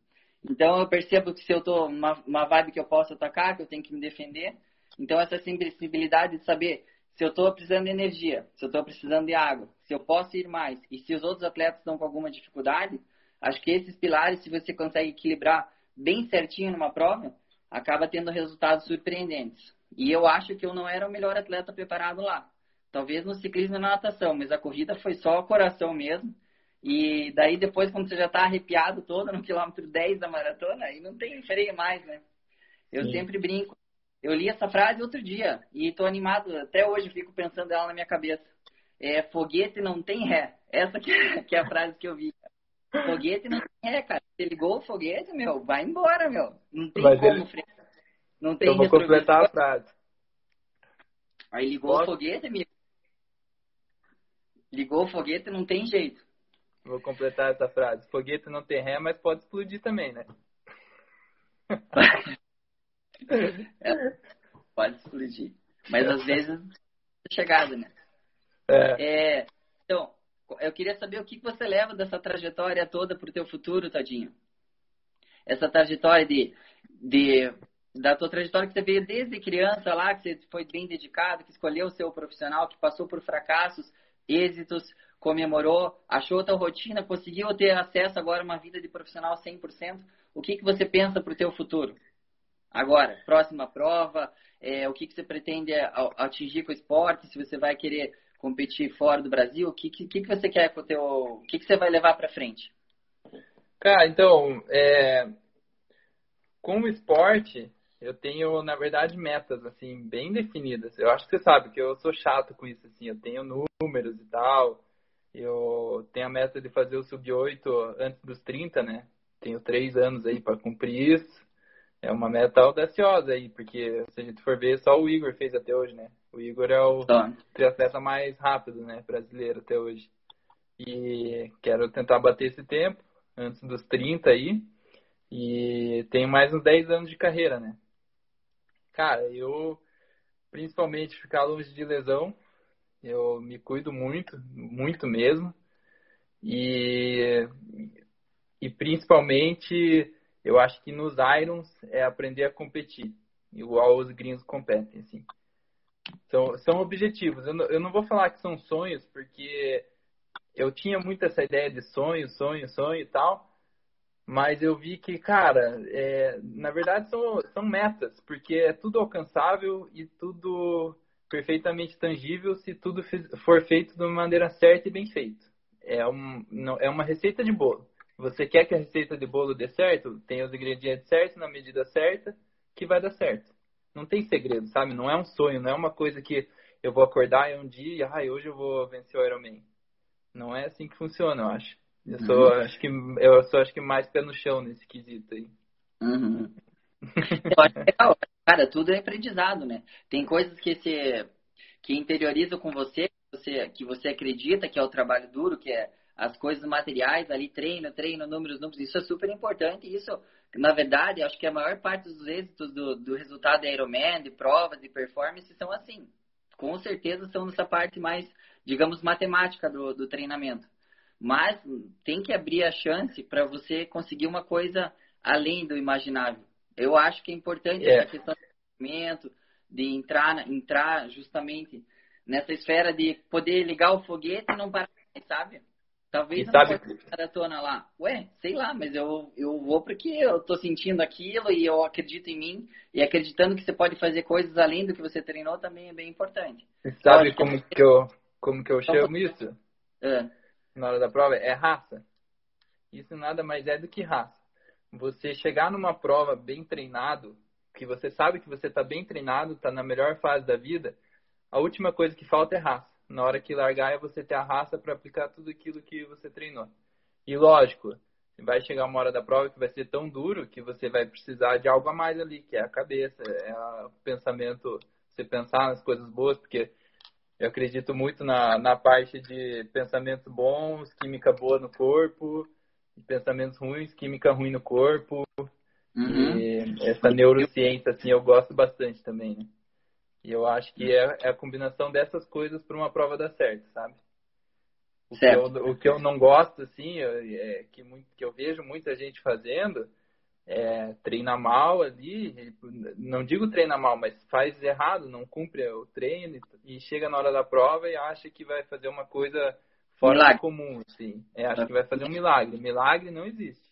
Então eu percebo que se eu estou numa uma vibe que eu posso atacar, que eu tenho que me defender. Então essa sensibilidade de saber se eu estou precisando de energia, se eu estou precisando de água, se eu posso ir mais e se os outros atletas estão com alguma dificuldade, acho que esses pilares, se você consegue equilibrar bem certinho numa prova, acaba tendo resultados surpreendentes. E eu acho que eu não era o melhor atleta preparado lá. Talvez no ciclismo e na natação, mas a corrida foi só o coração mesmo. E daí depois, quando você já está arrepiado todo no quilômetro 10 da maratona, aí não tem freio mais, né? Eu Sim. sempre brinco. Eu li essa frase outro dia e estou animado, até hoje fico pensando ela na minha cabeça. É, foguete não tem ré. Essa que é, que é a frase que eu vi. Foguete não tem ré, cara. Você ligou o foguete, meu, vai embora, meu. Não tem Mas como ele... frear. Não tem Eu vou completar a frase. Aí ligou Posso? o foguete, amigo. Ligou o foguete, não tem jeito. Vou completar essa frase. Foguete não tem ré, mas pode explodir também, né? é, pode explodir. Mas às vezes é chegada, né? É. é. Então, eu queria saber o que você leva dessa trajetória toda para o teu futuro, Tadinho. Essa trajetória de, de da tua trajetória que você veio desde criança lá, que você foi bem dedicado, que escolheu o seu profissional, que passou por fracassos, êxitos, comemorou, achou a tua rotina, conseguiu ter acesso agora a uma vida de profissional 100%. O que, que você pensa para o teu futuro? Agora, próxima prova, é, o que, que você pretende atingir com o esporte, se você vai querer competir fora do Brasil, o que, que, que você quer com o teu. O que, que você vai levar para frente? Cara, então, é, com o esporte, eu tenho, na verdade, metas, assim, bem definidas. Eu acho que você sabe que eu sou chato com isso, assim, eu tenho números e tal. Eu tenho a meta de fazer o sub-8 antes dos 30, né? Tenho três anos aí para cumprir isso. É uma meta audaciosa aí, porque se a gente for ver, só o Igor fez até hoje, né? O Igor é o tá. triatleta mais rápido, né? Brasileiro até hoje. E quero tentar bater esse tempo antes dos 30 aí. E tenho mais uns 10 anos de carreira, né? Cara, eu principalmente ficar longe de lesão, eu me cuido muito, muito mesmo. E, e principalmente, eu acho que nos Irons é aprender a competir, igual os gringos competem, assim. São, são objetivos. Eu não, eu não vou falar que são sonhos, porque eu tinha muito essa ideia de sonho, sonho, sonho e tal. Mas eu vi que, cara, é, na verdade são, são metas, porque é tudo alcançável e tudo perfeitamente tangível se tudo for feito de uma maneira certa e bem feito. É, um, é uma receita de bolo. Você quer que a receita de bolo dê certo? Tem os ingredientes certos, na medida certa, que vai dar certo. Não tem segredo, sabe? Não é um sonho, não é uma coisa que eu vou acordar e um dia e ah, hoje eu vou vencer o Ironman. Não é assim que funciona, eu acho. Eu sou, uhum. acho que, eu sou, acho que mais pé no chão nesse quesito aí. Uhum. eu acho legal. Cara, tudo é aprendizado, né? Tem coisas que você que interioriza com você, você, que você acredita que é o trabalho duro, que é as coisas materiais ali, treino, treino, números, números, isso é super importante. Isso, na verdade, acho que a maior parte dos êxitos do, do resultado da Ironman, de provas, de performance, são assim. Com certeza são nessa parte mais, digamos, matemática do, do treinamento. Mas tem que abrir a chance para você conseguir uma coisa além do imaginável. Eu acho que é importante yeah. essa é. questão do conhecimento, de entrar, entrar justamente nessa esfera de poder ligar o foguete e não parar, sabe? Talvez não sabe... maratona lá. Ué, sei lá, mas eu, eu vou porque eu tô sentindo aquilo e eu acredito em mim. E acreditando que você pode fazer coisas além do que você treinou também é bem importante. Sabe como, que eu, como que eu chamo isso? É na hora da prova é raça. Isso nada mais é do que raça. Você chegar numa prova bem treinado, que você sabe que você está bem treinado, está na melhor fase da vida, a última coisa que falta é raça. Na hora que largar é você ter a raça para aplicar tudo aquilo que você treinou. E lógico, vai chegar uma hora da prova que vai ser tão duro que você vai precisar de algo a mais ali, que é a cabeça, é o pensamento, você pensar nas coisas boas, porque eu acredito muito na, na parte de pensamentos bons, química boa no corpo, pensamentos ruins, química ruim no corpo. Uhum. E essa neurociência, assim, eu gosto bastante também, né? E eu acho que é, é a combinação dessas coisas para uma prova dar certo, sabe? O, certo. Que eu, o que eu não gosto, assim, é, que, muito, que eu vejo muita gente fazendo é, treina mal ali, não digo treina mal, mas faz errado, não cumpre o treino e chega na hora da prova e acha que vai fazer uma coisa fora milagre. do comum, assim. É, acha que vai fazer um milagre. Milagre não existe.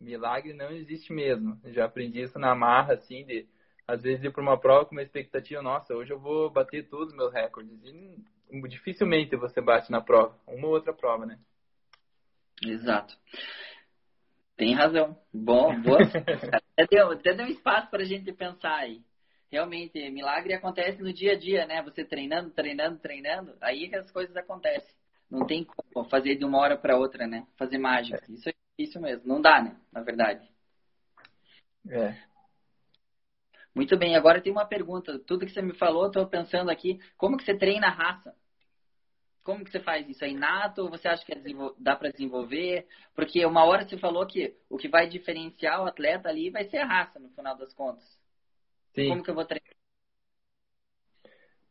Milagre não existe mesmo. Eu já aprendi isso na marra, assim, de às vezes ir para uma prova com uma expectativa, nossa, hoje eu vou bater todos os meus recordes. E dificilmente você bate na prova, uma ou outra prova, né? Exato. Tem razão. Bom, boa. até, deu, até deu espaço para a gente pensar aí. Realmente, milagre acontece no dia a dia, né? Você treinando, treinando, treinando, aí que as coisas acontecem. Não tem como fazer de uma hora para outra, né? Fazer mágica. Isso é difícil mesmo. Não dá, né? Na verdade. É. Muito bem, agora tem uma pergunta. Tudo que você me falou, estou pensando aqui, como que você treina a raça? Como que você faz isso? É inato você acha que é dá para desenvolver? Porque uma hora você falou que o que vai diferenciar o atleta ali vai ser a raça, no final das contas. Sim. Como que eu vou treinar?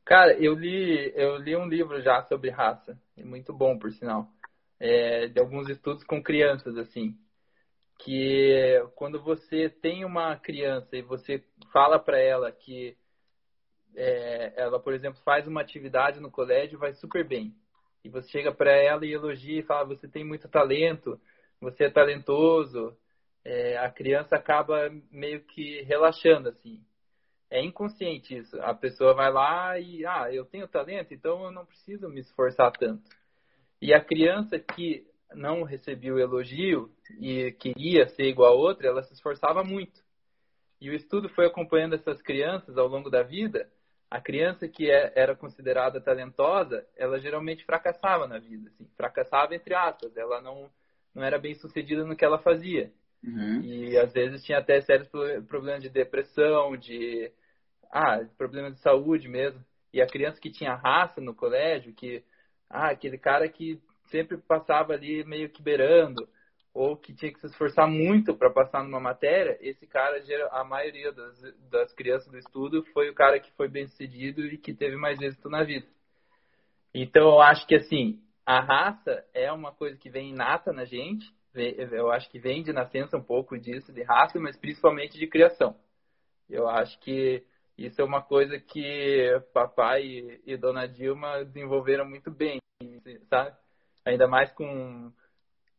Cara, eu li, eu li um livro já sobre raça, muito bom, por sinal, é, de alguns estudos com crianças, assim, que quando você tem uma criança e você fala para ela que é, ela, por exemplo, faz uma atividade no colégio vai super bem. E você chega para ela e elogia e fala: Você tem muito talento, você é talentoso. É, a criança acaba meio que relaxando, assim. É inconsciente isso. A pessoa vai lá e, ah, eu tenho talento, então eu não preciso me esforçar tanto. E a criança que não recebeu elogio e queria ser igual a outra, ela se esforçava muito. E o estudo foi acompanhando essas crianças ao longo da vida. A criança que é, era considerada talentosa, ela geralmente fracassava na vida, assim, fracassava entre aspas, ela não não era bem sucedida no que ela fazia. Uhum. E às vezes tinha até sérios problemas de depressão, de ah, problemas de saúde mesmo. E a criança que tinha raça no colégio, que ah, aquele cara que sempre passava ali meio que beirando, ou que tinha que se esforçar muito para passar numa matéria, esse cara, a maioria das, das crianças do estudo, foi o cara que foi bem sucedido e que teve mais êxito na vida. Então, eu acho que, assim, a raça é uma coisa que vem inata na gente, eu acho que vem de nascença um pouco disso, de raça, mas principalmente de criação. Eu acho que isso é uma coisa que papai e dona Dilma desenvolveram muito bem, sabe? Ainda mais com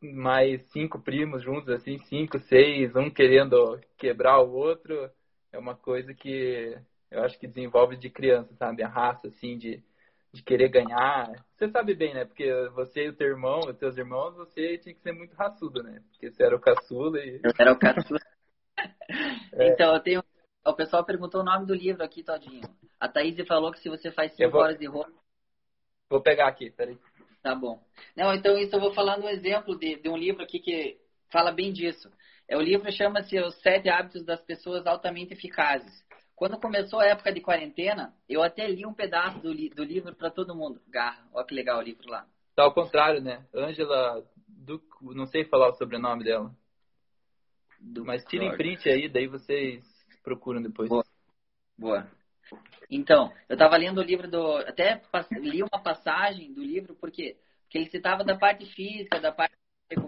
mais cinco primos juntos, assim, cinco, seis, um querendo quebrar o outro, é uma coisa que eu acho que desenvolve de criança, sabe? A raça, assim, de, de querer ganhar. Você sabe bem, né? Porque você e o teu irmão, os teus irmãos, você tinha que ser muito raçudo, né? Porque você era o caçula e... Eu era o caçula. é. Então, eu tenho... O pessoal perguntou o nome do livro aqui, Todinho. A Thaís falou que se você faz cinco vou... horas de roupa... Vou pegar aqui, peraí. Tá bom. Não, então isso eu vou falando um exemplo de, de um livro aqui que fala bem disso. É, o livro chama-se Os Sete Hábitos das Pessoas Altamente Eficazes. Quando começou a época de quarentena, eu até li um pedaço do, li, do livro para todo mundo. Garra, olha que legal o livro lá. Tá ao contrário, né? Ângela, não sei falar o sobrenome dela. Mas tirem print aí, daí vocês procuram depois. Boa. Boa. Então, eu estava lendo o livro do. Até li uma passagem do livro, porque, porque ele citava da parte física, da parte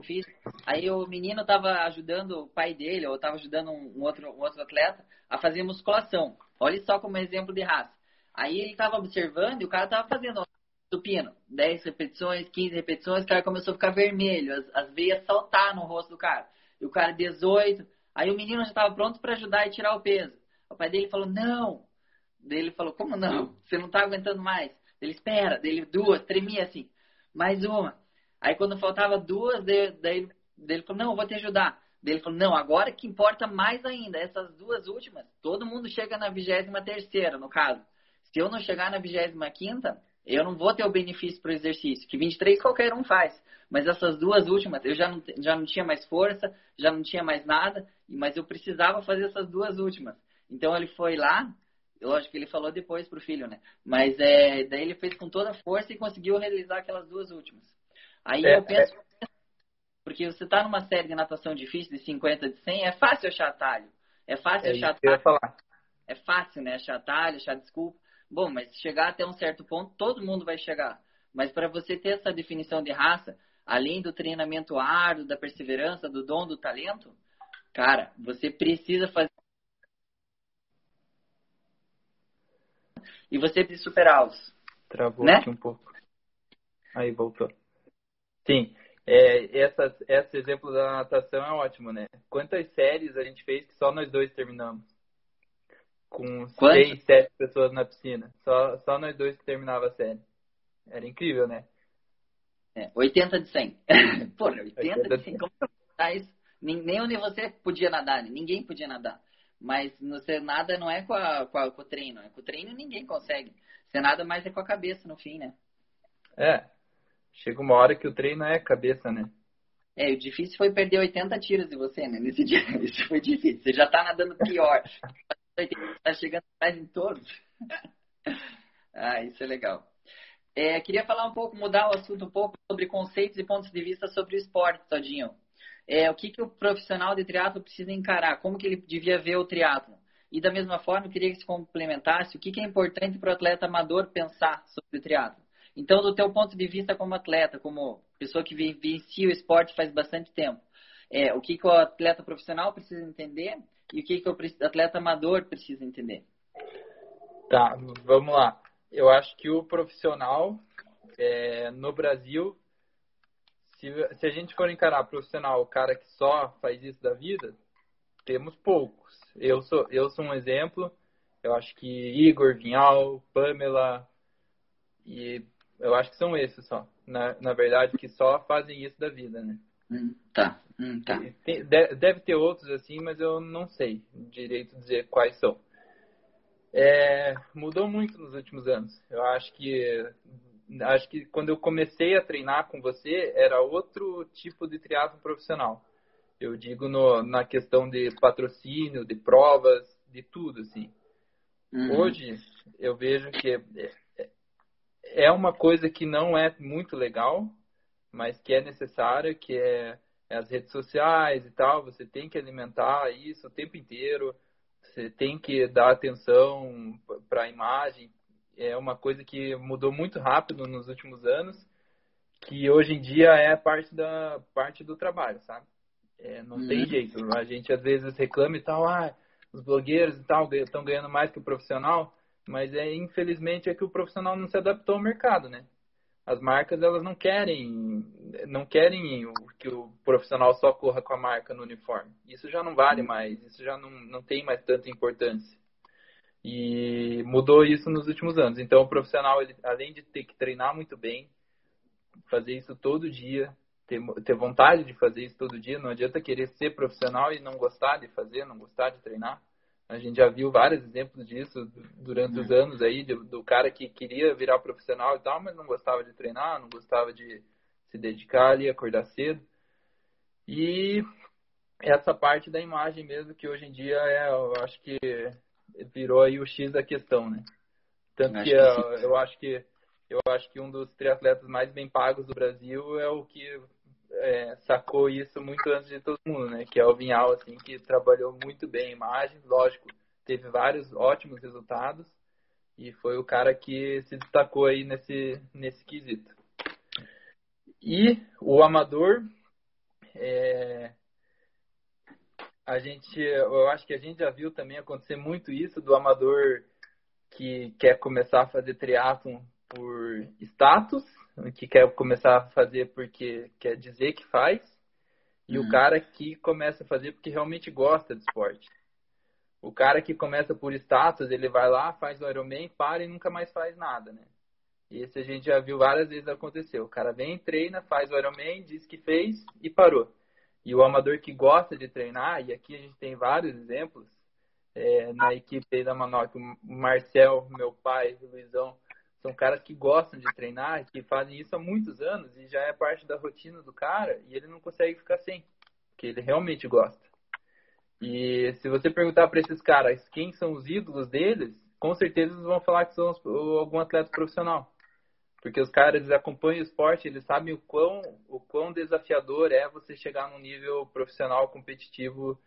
física. Aí o menino estava ajudando o pai dele, ou estava ajudando um outro, um outro atleta a fazer musculação. Olha só como exemplo de raça. Aí ele estava observando e o cara estava fazendo supino. 10 repetições, 15 repetições, o cara começou a ficar vermelho, as, as veias saltar no rosto do cara. E o cara 18. Aí o menino já estava pronto para ajudar e tirar o peso. O pai dele falou: Não, Daí ele falou, como não? Você não tá aguentando mais. Ele, espera. Daí ele, duas, tremia assim. Mais uma. Aí quando faltava duas, daí, daí, daí ele falou, não, eu vou te ajudar. Daí ele falou, não, agora que importa mais ainda, essas duas últimas, todo mundo chega na vigésima terceira, no caso. Se eu não chegar na vigésima quinta, eu não vou ter o benefício para o exercício, que 23 qualquer um faz. Mas essas duas últimas, eu já não, já não tinha mais força, já não tinha mais nada, mas eu precisava fazer essas duas últimas. Então ele foi lá, Lógico que ele falou depois pro filho, né? Mas é, daí ele fez com toda a força e conseguiu realizar aquelas duas últimas. Aí é, eu penso, é... porque você tá numa série de natação difícil, de 50, de 100, é fácil achar atalho. É fácil é achar atalho. Falar. É fácil, né? Achar atalho, achar desculpa. Bom, mas chegar até um certo ponto, todo mundo vai chegar. Mas para você ter essa definição de raça, além do treinamento árduo, da perseverança, do dom, do talento, cara, você precisa fazer e você precisa superá-los. Travou né? aqui um pouco. Aí voltou. Sim, é, essa, esse exemplo da natação é ótimo, né? Quantas séries a gente fez que só nós dois terminamos? Com Quanto? seis, sete pessoas na piscina. Só, só nós dois que terminava a série. Era incrível, né? É, 80 de 100. Pô, 80, 80 de 100. Como você isso? Nem onde você podia nadar, ninguém podia nadar. Mas no ser nada não é com, a, com, a, com, o treino. Com o treino ninguém consegue. Ser nada mais é com a cabeça no fim, né? É. Chega uma hora que o treino é cabeça, né? É, o difícil foi perder 80 tiros de você, né? Nesse dia. Isso foi difícil. Você já tá nadando pior. tá chegando mais em todos. ah, isso é legal. É, queria falar um pouco, mudar o assunto um pouco sobre conceitos e pontos de vista sobre o esporte, Todinho é, o que, que o profissional de triatlo precisa encarar, como que ele devia ver o triatlo. E da mesma forma, eu queria que se complementasse o que, que é importante para o atleta amador pensar sobre o triatlo. Então, do teu ponto de vista como atleta, como pessoa que vivencia o esporte faz bastante tempo, é, o que, que o atleta profissional precisa entender e o que, que o atleta amador precisa entender? Tá, vamos lá. Eu acho que o profissional é, no Brasil se, se a gente for encarar profissional, o cara que só faz isso da vida, temos poucos. Eu sou, eu sou um exemplo. Eu acho que Igor, Vinhal, Pamela, e eu acho que são esses só. Na, na verdade, que só fazem isso da vida, né? Hum, tá. Hum, tá. Tem, deve ter outros assim, mas eu não sei direito dizer quais são. É, mudou muito nos últimos anos. Eu acho que acho que quando eu comecei a treinar com você era outro tipo de triatlo profissional. Eu digo no, na questão de patrocínio, de provas, de tudo assim. Uhum. Hoje eu vejo que é, é uma coisa que não é muito legal, mas que é necessária, que é, é as redes sociais e tal. Você tem que alimentar isso o tempo inteiro. Você tem que dar atenção para a imagem. É uma coisa que mudou muito rápido nos últimos anos, que hoje em dia é parte da parte do trabalho, sabe? É, não uhum. tem jeito. A gente às vezes reclama e tal, ah, os blogueiros e tal estão ganhando mais que o profissional, mas é infelizmente é que o profissional não se adaptou ao mercado, né? As marcas elas não querem não querem que o profissional só corra com a marca no uniforme. Isso já não vale mais, isso já não, não tem mais tanta importância. E mudou isso nos últimos anos. Então o profissional, ele, além de ter que treinar muito bem, fazer isso todo dia, ter, ter vontade de fazer isso todo dia, não adianta querer ser profissional e não gostar de fazer, não gostar de treinar. A gente já viu vários exemplos disso durante os anos aí, do, do, cara que queria virar profissional e tal, mas não gostava de treinar, não gostava de se dedicar ali, acordar cedo. E essa parte da imagem mesmo, que hoje em dia é, eu acho que virou aí o X da questão, né? Tanto que, que eu, eu acho que eu acho que um dos triatletas mais bem pagos do Brasil é o que é, sacou isso muito antes de todo mundo, né? Que é o Vinhal, assim, que trabalhou muito bem a imagem, lógico, teve vários ótimos resultados e foi o cara que se destacou aí nesse, nesse quesito. E o amador, é, a gente, eu acho que a gente já viu também acontecer muito isso do amador que quer começar a fazer triatlon por status que quer começar a fazer porque quer dizer que faz, e uhum. o cara que começa a fazer porque realmente gosta de esporte. O cara que começa por status, ele vai lá, faz o Ironman, para e nunca mais faz nada, né? Esse a gente já viu várias vezes acontecer. O cara vem, treina, faz o Ironman, diz que fez e parou. E o amador que gosta de treinar, e aqui a gente tem vários exemplos, é, na equipe da Manoc, o Marcel, meu pai, o Luizão, são caras que gostam de treinar, que fazem isso há muitos anos e já é parte da rotina do cara e ele não consegue ficar sem, porque ele realmente gosta. E se você perguntar para esses caras quem são os ídolos deles, com certeza eles vão falar que são algum atleta profissional. Porque os caras acompanham o esporte, eles sabem o quão, o quão desafiador é você chegar num nível profissional competitivo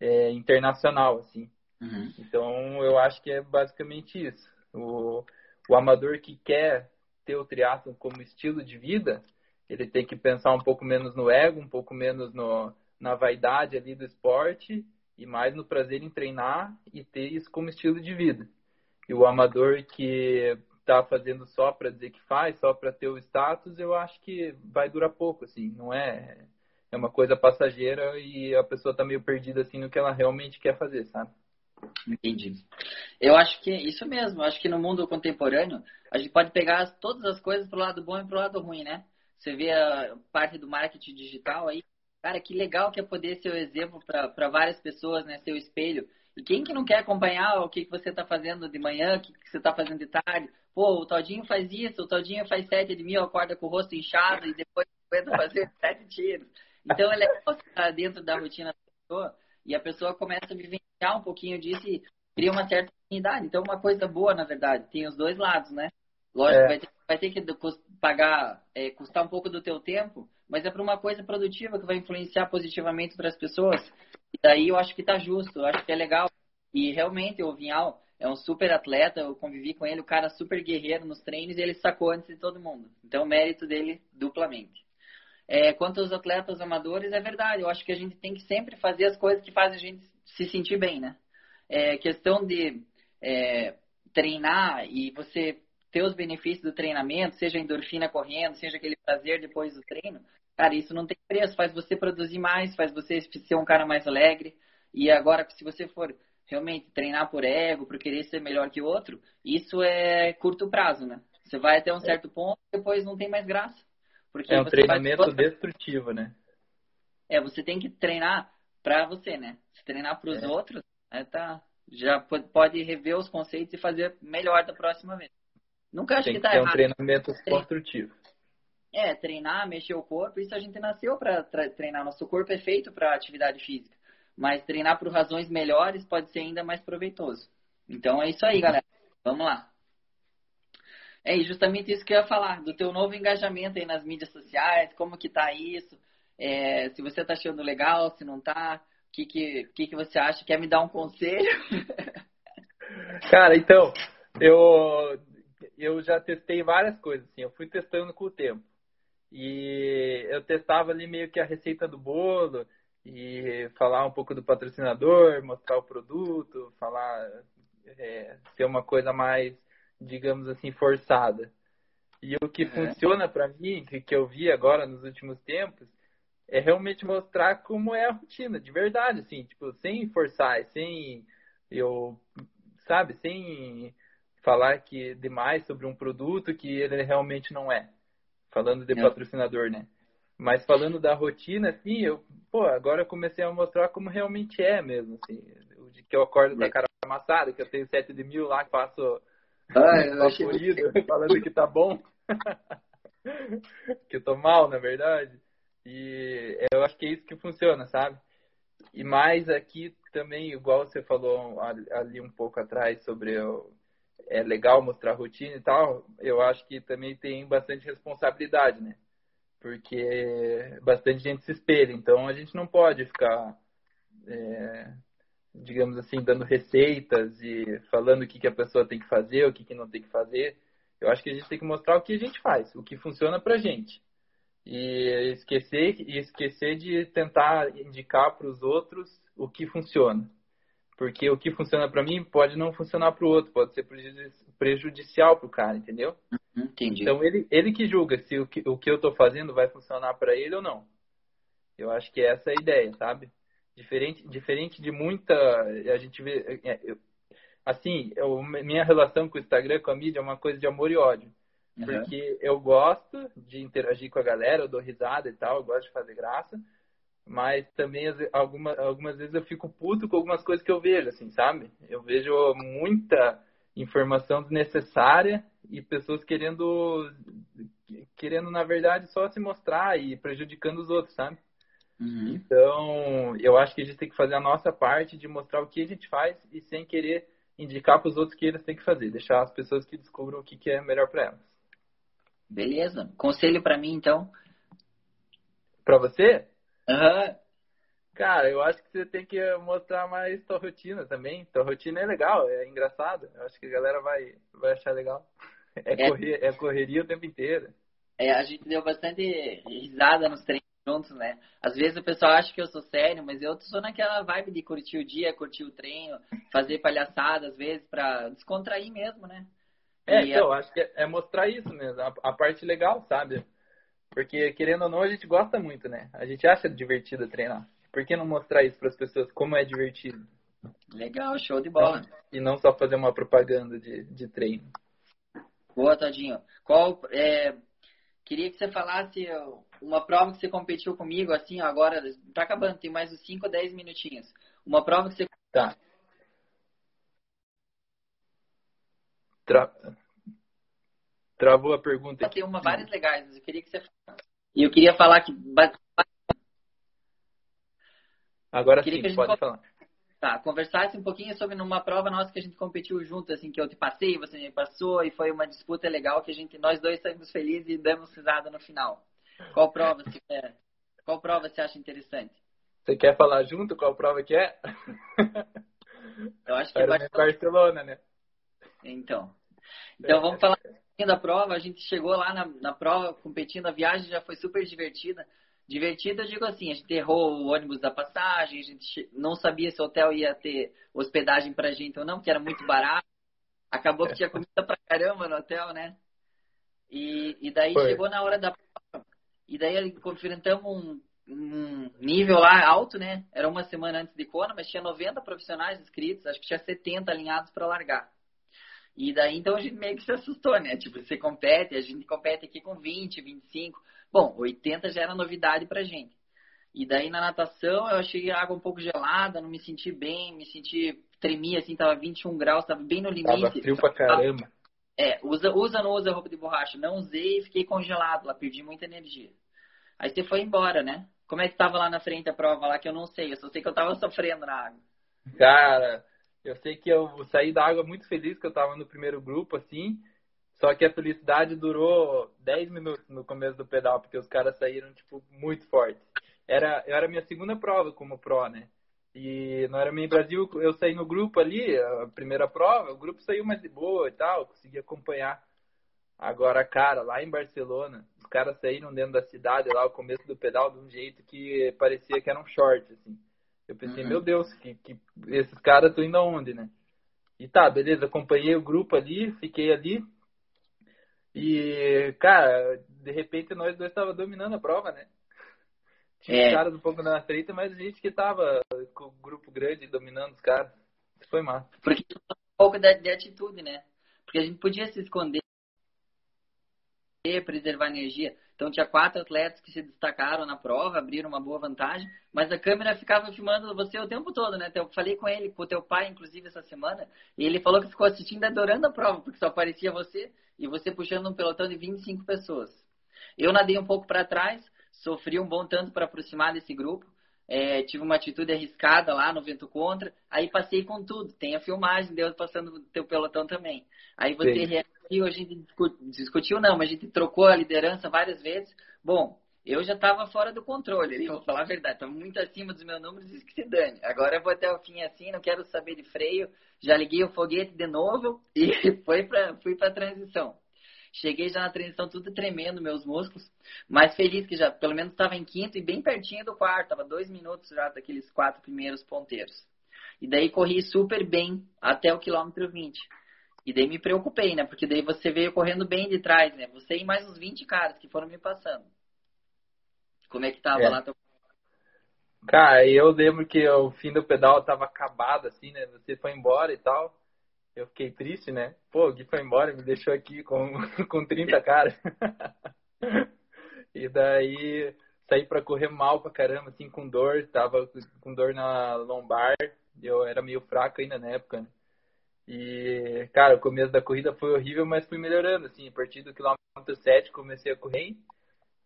é, internacional, assim. Uhum. Então, eu acho que é basicamente isso. O, o amador que quer ter o triatlo como estilo de vida, ele tem que pensar um pouco menos no ego, um pouco menos no, na vaidade ali do esporte e mais no prazer em treinar e ter isso como estilo de vida. E o amador que está fazendo só para dizer que faz, só para ter o status, eu acho que vai durar pouco, assim, não é é uma coisa passageira e a pessoa está meio perdida assim no que ela realmente quer fazer, sabe? Entendi. Eu acho que isso mesmo. Eu acho que no mundo contemporâneo a gente pode pegar todas as coisas pro lado bom e pro lado ruim, né? Você vê a parte do marketing digital aí, cara, que legal que é poder ser o exemplo para várias pessoas, né? Ser o espelho. E quem que não quer acompanhar o que, que você está fazendo de manhã, o que, que você está fazendo de tarde? Pô, o Todinho faz isso, o Todinho faz sete de mil, acorda com o rosto inchado e depois aguenta fazer sete tiros. Então é legal estar dentro da rotina da pessoa e a pessoa começa a vivenciar um pouquinho disso e cria uma certa afinidade. Então, uma coisa boa, na verdade, tem os dois lados, né? Lógico, é. vai, ter, vai ter que pagar, é, custar um pouco do teu tempo, mas é para uma coisa produtiva que vai influenciar positivamente para as pessoas. E daí eu acho que tá justo, eu acho que é legal. E realmente o Vinhal é um super atleta, eu convivi com ele, o cara super guerreiro nos treinos e ele sacou antes de todo mundo. Então, mérito dele duplamente. É, quanto aos atletas amadores, é verdade. Eu acho que a gente tem que sempre fazer as coisas que fazem a gente se sentir bem, né? É questão de é, treinar e você ter os benefícios do treinamento, seja endorfina correndo, seja aquele prazer depois do treino. Cara, isso não tem preço. Faz você produzir mais, faz você ser um cara mais alegre. E agora, se você for realmente treinar por ego, por querer ser melhor que o outro, isso é curto prazo, né? Você vai até um certo ponto, depois não tem mais graça. Porque é um treinamento destrutivo, né? É, você tem que treinar para você, né? Se treinar para os é. outros, é, tá, já pode rever os conceitos e fazer melhor da próxima vez. Nunca acho tem que tá que errado. um treinamento construtivo. É, treinar, mexer o corpo, isso a gente nasceu para treinar. Nosso corpo é feito para atividade física. Mas treinar por razões melhores pode ser ainda mais proveitoso. Então é isso aí, galera. Vamos lá. É justamente isso que eu ia falar, do teu novo engajamento aí nas mídias sociais, como que tá isso, é, se você tá achando legal, se não tá, o que, que, que, que você acha? Quer me dar um conselho? Cara, então, eu, eu já testei várias coisas, assim, eu fui testando com o tempo. E eu testava ali meio que a receita do bolo e falar um pouco do patrocinador, mostrar o produto, falar é, ser uma coisa mais digamos assim, forçada. E o que funciona para mim, que, que eu vi agora nos últimos tempos, é realmente mostrar como é a rotina, de verdade, assim, tipo, sem forçar, sem eu, sabe, sem falar que demais sobre um produto que ele realmente não é. Falando de é. patrocinador, né? Mas falando da rotina, assim, eu, pô, agora eu comecei a mostrar como realmente é mesmo, assim, de que eu acordo com a cara amassada, que eu tenho 7 de mil lá, que faço ah, eu achei falando que tá bom. que eu tô mal, na verdade. E eu acho que é isso que funciona, sabe? E mais aqui também, igual você falou ali um pouco atrás sobre é legal mostrar rotina e tal, eu acho que também tem bastante responsabilidade, né? Porque bastante gente se espelha, então a gente não pode ficar é, digamos assim, dando receitas e falando o que, que a pessoa tem que fazer, o que, que não tem que fazer. Eu acho que a gente tem que mostrar o que a gente faz, o que funciona pra gente. E esquecer, e esquecer de tentar indicar para os outros o que funciona. Porque o que funciona para mim pode não funcionar para o outro, pode ser prejudicial para o cara, entendeu? Uhum, entendi. Então ele, ele que julga se o que, o que eu estou fazendo vai funcionar para ele ou não. Eu acho que essa é a ideia, sabe? Diferente, diferente de muita. A gente vê. É, eu, assim, eu, minha relação com o Instagram, com a mídia, é uma coisa de amor e ódio. Uhum. Porque eu gosto de interagir com a galera, eu dou risada e tal, eu gosto de fazer graça. Mas também, algumas, algumas vezes, eu fico puto com algumas coisas que eu vejo, assim, sabe? Eu vejo muita informação desnecessária e pessoas querendo, querendo na verdade, só se mostrar e prejudicando os outros, sabe? Uhum. Então, eu acho que a gente tem que fazer a nossa parte de mostrar o que a gente faz e sem querer indicar para os outros que eles têm que fazer, deixar as pessoas que descubram o que, que é melhor para elas. Beleza. Conselho para mim, então? Para você? Uhum. Cara, eu acho que você tem que mostrar mais tua rotina também. Tua rotina é legal, é engraçado. Eu acho que a galera vai, vai achar legal. É, é. Correr, é correria o tempo inteiro. É, a gente deu bastante risada nos treinos juntos, né? Às vezes o pessoal acha que eu sou sério, mas eu sou naquela vibe de curtir o dia, curtir o treino, fazer palhaçada às vezes para descontrair mesmo, né? É, e então, a... acho que é mostrar isso mesmo, a, a, parte legal, sabe? Porque querendo ou não, a gente gosta muito, né? A gente acha divertido treinar. Por que não mostrar isso para as pessoas como é divertido? Legal, show de bola. E não só fazer uma propaganda de, de treino. Boa, Tadinho. Qual é, Queria que você falasse uma prova que você competiu comigo, assim, agora, tá acabando, tem mais uns 5 ou 10 minutinhos. Uma prova que você. Tá. Tra... Travou a pergunta. Tem uma várias legais, mas eu queria que você E eu queria falar que. Agora sim, pode falar. Tá, conversasse um pouquinho sobre numa prova nossa que a gente competiu junto, assim, que eu te passei, você me passou, e foi uma disputa legal que a gente, nós dois saímos felizes e damos risada no final. Qual prova você quer? Qual prova você acha interessante? Você quer falar junto qual prova que é? Eu acho que é Barcelona. Barcelona, né? Então. Então vamos falar um pouquinho da prova. A gente chegou lá na, na prova, competindo, a viagem já foi super divertida. Divertido, eu digo assim, a gente errou o ônibus da passagem, a gente não sabia se o hotel ia ter hospedagem pra gente ou não, que era muito barato. Acabou que tinha comida pra caramba no hotel, né? E, e daí Foi. chegou na hora da prova, e daí enfrentamos um, um, nível lá alto, né? Era uma semana antes de Kona, mas tinha 90 profissionais inscritos, acho que tinha 70 alinhados para largar. E daí, então, a gente meio que se assustou, né? Tipo, você compete, a gente compete aqui com 20, 25. Bom, 80 já era novidade pra gente. E daí na natação eu achei a água um pouco gelada, não me senti bem, me senti tremia assim, tava 21 graus, tava bem no limite. Tava frio pra caramba. É, usa, usa não usa roupa de borracha? Não usei e fiquei congelado lá, perdi muita energia. Aí você foi embora, né? Como é que tava lá na frente a prova lá que eu não sei, eu só sei que eu tava sofrendo na água. Cara, eu sei que eu saí da água muito feliz que eu tava no primeiro grupo, assim. Só que a felicidade durou 10 minutos no começo do pedal, porque os caras saíram, tipo, muito fortes. Era, era a minha segunda prova como pro, né? E no Ironman Brasil, eu saí no grupo ali, a primeira prova, o grupo saiu mais de boa e tal, consegui acompanhar. Agora, cara, lá em Barcelona, os caras saíram dentro da cidade, lá, o começo do pedal, de um jeito que parecia que era um short, assim. Eu pensei, uhum. meu Deus, que, que esses caras estão indo aonde, né? E tá, beleza, acompanhei o grupo ali, fiquei ali. E, cara, de repente nós dois tava dominando a prova, né? Tinha é. caras um pouco na frente, mas a gente que tava com o grupo grande dominando os caras. Isso foi massa. Porque um pouco de, de atitude, né? Porque a gente podia se esconder, preservar energia. Então tinha quatro atletas que se destacaram na prova, abriram uma boa vantagem, mas a câmera ficava filmando você o tempo todo, né? Eu falei com ele, com o teu pai, inclusive, essa semana, e ele falou que ficou assistindo adorando a prova, porque só aparecia você e você puxando um pelotão de 25 pessoas. Eu nadei um pouco para trás, sofri um bom tanto para aproximar desse grupo, é, tive uma atitude arriscada lá no vento contra, aí passei com tudo, tem a filmagem, Deus passando o teu pelotão também. Aí você Sim. Reagiu, a gente discutiu, não, mas a gente trocou a liderança várias vezes. Bom, eu já estava fora do controle, vou falar a verdade, estava muito acima dos meus números e que se dane. Agora eu vou até o fim assim, não quero saber de freio, já liguei o foguete de novo e foi pra, fui para a transição. Cheguei já na transição tudo tremendo, meus músculos, mas feliz que já pelo menos estava em quinto e bem pertinho do quarto, estava dois minutos já daqueles quatro primeiros ponteiros. E daí corri super bem até o quilômetro 20. E daí me preocupei, né? Porque daí você veio correndo bem de trás, né? Você e mais uns 20 caras que foram me passando. Como é que tava é. lá? Teu... Cara, eu lembro que o fim do pedal tava acabado, assim, né? Você foi embora e tal. Eu fiquei triste, né? Pô, o Gui foi embora, me deixou aqui com, com 30 caras. e daí saí pra correr mal pra caramba, assim, com dor. Tava com dor na lombar. Eu era meio fraco ainda na época, né? E, cara, o começo da corrida foi horrível, mas fui melhorando, assim, a partir do quilômetro 7 comecei a correr.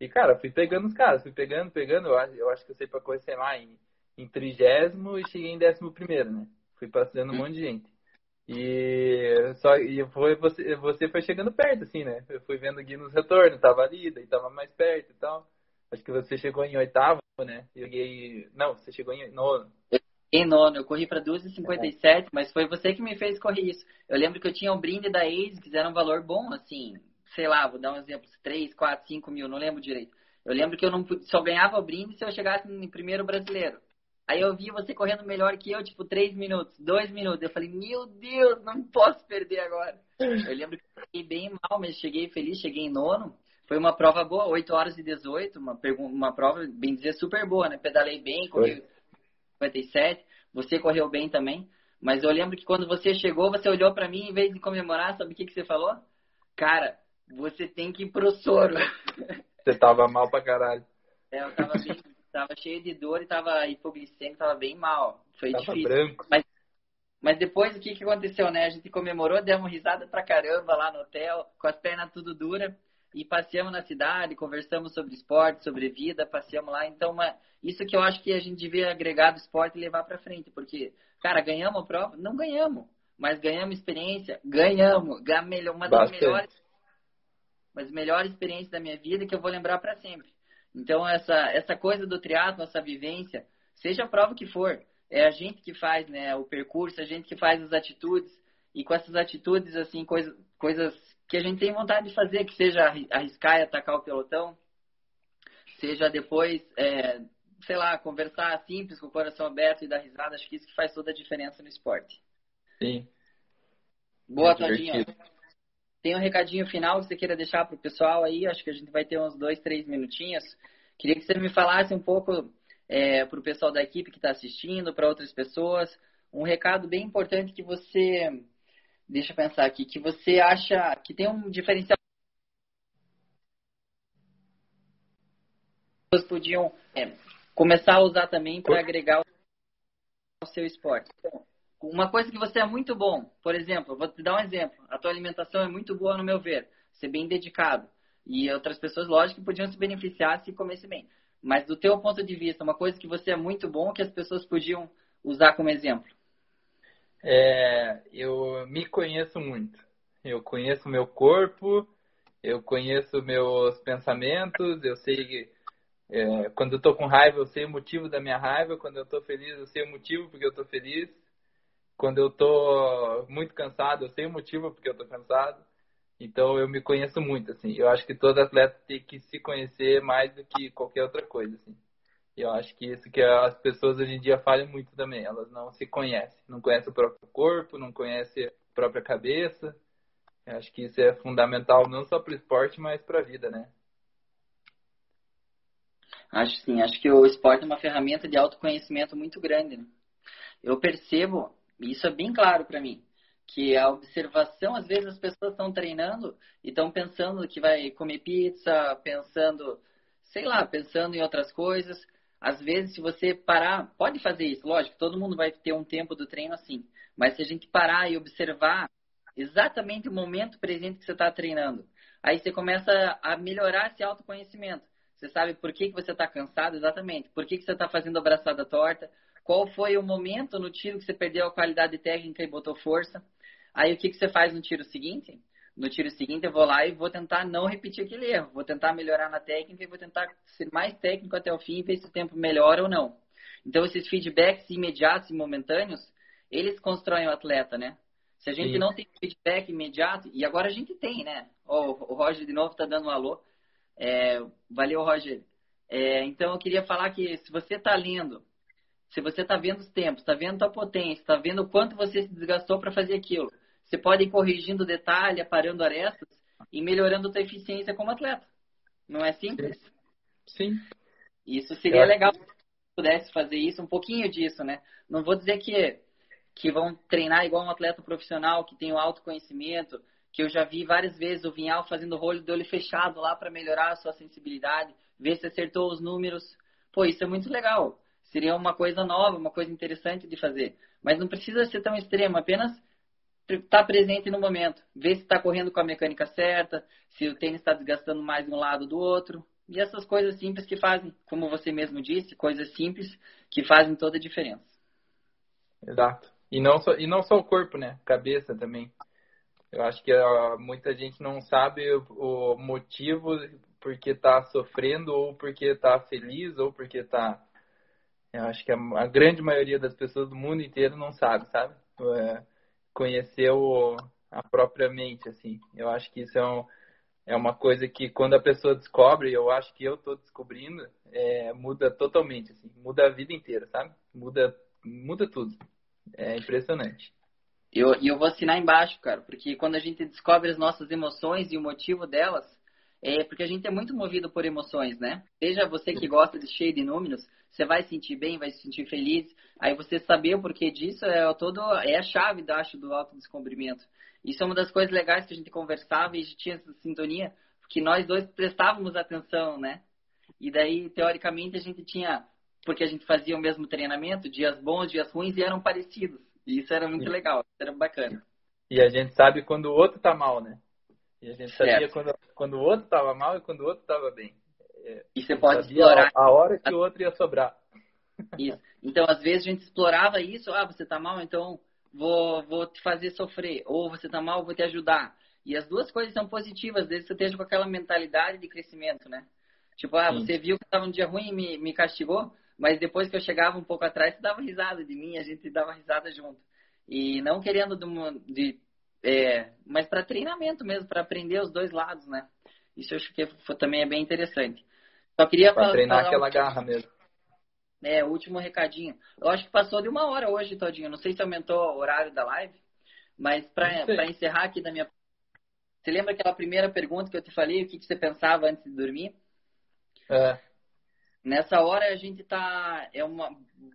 E, cara, fui pegando os caras, fui pegando, pegando. Eu acho, eu acho que eu sei pra correr, sei lá, em, em trigésimo e cheguei em décimo primeiro, né? Fui passando um monte de gente. E só e foi você, você foi chegando perto, assim, né? Eu fui vendo aqui nos retornos, tava ali, daí tava mais perto e tal. Acho que você chegou em oitavo, né? Eu cheguei. Não, você chegou em nono. Em nono, eu corri para 2,57, é. mas foi você que me fez correr isso. Eu lembro que eu tinha um brinde da Ace, que era um valor bom, assim, sei lá, vou dar um exemplo, 3, 4, 5 mil, não lembro direito. Eu lembro que eu não só ganhava o brinde se eu chegasse em primeiro brasileiro. Aí eu vi você correndo melhor que eu, tipo, 3 minutos, 2 minutos. Eu falei, meu Deus, não posso perder agora. Eu lembro que eu fiquei bem mal, mas cheguei feliz, cheguei em nono. Foi uma prova boa, 8 horas e 18, uma, uma prova, bem dizer, super boa, né? Pedalei bem, corri 57, você correu bem também. Mas eu lembro que quando você chegou, você olhou para mim, em vez de comemorar, sabe o que, que você falou? Cara, você tem que ir pro soro. Você tava mal pra caralho. É, eu tava bem, tava cheio de dor e tava hipoglicêmico, tava bem mal. Foi tava difícil. Branco. Mas, mas depois o que, que aconteceu, né? A gente comemorou, demos risada pra caramba lá no hotel, com as pernas tudo dura e passeamos na cidade, conversamos sobre esporte, sobre vida, passeamos lá. Então, uma, isso que eu acho que a gente devia agregar do esporte e levar para frente, porque, cara, ganhamos a prova? Não ganhamos, mas ganhamos experiência? Ganhamos. Uma das Bastante. melhores mas melhor experiência da minha vida que eu vou lembrar para sempre. Então, essa, essa coisa do triatlo, essa vivência, seja a prova que for, é a gente que faz né, o percurso, a gente que faz as atitudes, e com essas atitudes, assim, coisa, coisas que a gente tem vontade de fazer, que seja arriscar e atacar o pelotão, seja depois, é, sei lá, conversar simples, com o coração aberto e dar risada, acho que isso que faz toda a diferença no esporte. Sim. Boa, é Todinho. Tem um recadinho final que você queira deixar para o pessoal aí? Acho que a gente vai ter uns dois, três minutinhos. Queria que você me falasse um pouco é, para o pessoal da equipe que está assistindo, para outras pessoas, um recado bem importante que você, deixa eu pensar aqui, que você acha que tem um diferencial. Podiam é, começar a usar também para agregar ao seu esporte. Então, uma coisa que você é muito bom, por exemplo, vou te dar um exemplo. A tua alimentação é muito boa, no meu ver. Ser bem dedicado. E outras pessoas, lógico, podiam se beneficiar se comesse bem. Mas do teu ponto de vista, uma coisa que você é muito bom, que as pessoas podiam usar como exemplo. É, eu me conheço muito. Eu conheço meu corpo, eu conheço meus pensamentos, eu sei é, quando eu tô com raiva, eu sei o motivo da minha raiva, quando eu tô feliz, eu sei o motivo porque eu tô feliz. Quando eu tô muito cansado, eu sei o motivo porque eu tô cansado. Então eu me conheço muito, assim. Eu acho que todo atleta tem que se conhecer mais do que qualquer outra coisa, assim. Eu acho que isso que as pessoas hoje em dia falham muito também. Elas não se conhecem, não conhecem o próprio corpo, não conhecem a própria cabeça. Eu acho que isso é fundamental não só para o esporte, mas para a vida, né? Acho sim, acho que o esporte é uma ferramenta de autoconhecimento muito grande. Né? Eu percebo, e isso é bem claro para mim, que a observação, às vezes as pessoas estão treinando e estão pensando que vai comer pizza, pensando, sei lá, pensando em outras coisas. Às vezes, se você parar, pode fazer isso, lógico, todo mundo vai ter um tempo do treino assim. Mas se a gente parar e observar exatamente o momento presente que você está treinando, aí você começa a melhorar esse autoconhecimento. Você sabe por que, que você está cansado exatamente, por que, que você está fazendo a braçada torta, qual foi o momento no tiro que você perdeu a qualidade técnica e botou força. Aí o que, que você faz no tiro seguinte? No tiro seguinte eu vou lá e vou tentar não repetir aquele erro, vou tentar melhorar na técnica e vou tentar ser mais técnico até o fim e ver se o tempo melhora ou não. Então esses feedbacks imediatos e momentâneos, eles constroem o atleta, né? Se a gente Sim. não tem feedback imediato, e agora a gente tem, né? Oh, o Roger de novo está dando um alô. É, valeu, Roger. É, então eu queria falar que se você está lendo se você está vendo os tempos, está vendo a potência, está vendo o quanto você se desgastou para fazer aquilo, você pode ir corrigindo detalhe, aparando arestas e melhorando a sua eficiência como atleta. Não é simples? Sim. Isso seria legal se pudesse fazer isso, um pouquinho disso, né? Não vou dizer que, que vão treinar igual um atleta profissional, que tem o autoconhecimento, que eu já vi várias vezes o Vinhal fazendo rolho de olho fechado lá para melhorar a sua sensibilidade, ver se acertou os números. Pô, isso é muito legal. Seria uma coisa nova, uma coisa interessante de fazer. Mas não precisa ser tão extremo, apenas estar tá presente no momento. Ver se está correndo com a mecânica certa, se o tênis está desgastando mais de um lado do outro. E essas coisas simples que fazem, como você mesmo disse, coisas simples que fazem toda a diferença. Exato. E não só, e não só o corpo, né? Cabeça também. Eu acho que muita gente não sabe o, o motivo porque está sofrendo ou porque está feliz ou porque está eu acho que a, a, grande maioria das pessoas do mundo inteiro não sabe, sabe? É, conhecer o, a própria mente, assim. Eu acho que isso é, um, é uma coisa que quando a pessoa descobre, eu acho que eu estou descobrindo, é, muda totalmente, assim. Muda a vida inteira, sabe? Muda, muda tudo. É impressionante. E eu, eu vou assinar embaixo, cara, porque quando a gente descobre as nossas emoções e o motivo delas, é porque a gente é muito movido por emoções, né? Seja você que gosta de cheio de números, você vai se sentir bem, vai se sentir feliz. Aí você saber o porquê disso é todo é a chave, acho, do autodescobrimento. Isso é uma das coisas legais que a gente conversava e a gente tinha essa sintonia, porque nós dois prestávamos atenção, né? E daí, teoricamente, a gente tinha, porque a gente fazia o mesmo treinamento, dias bons, dias ruins, e eram parecidos. E isso era muito legal, era bacana. E a gente sabe quando o outro tá mal, né? E a gente sabia quando, quando o outro tava mal e quando o outro tava bem. É, e você pode explorar. A hora que o outro ia sobrar. Isso. Então, às vezes, a gente explorava isso. Ah, você tá mal, então vou, vou te fazer sofrer. Ou você tá mal, vou te ajudar. E as duas coisas são positivas, desde que você esteja com aquela mentalidade de crescimento, né? Tipo, ah, você viu que estava um dia ruim e me, me castigou, mas depois que eu chegava um pouco atrás, você dava risada de mim, a gente dava risada junto. E não querendo de, de é, mas para treinamento mesmo, para aprender os dois lados, né? Isso eu acho que foi, também é bem interessante. Só queria pra falar. treinar aquela um... garra mesmo. É, último recadinho. Eu acho que passou de uma hora hoje, Todinho. Não sei se aumentou o horário da live, mas para encerrar aqui da minha. Você lembra aquela primeira pergunta que eu te falei? O que, que você pensava antes de dormir? É. Nessa hora a gente tá. É um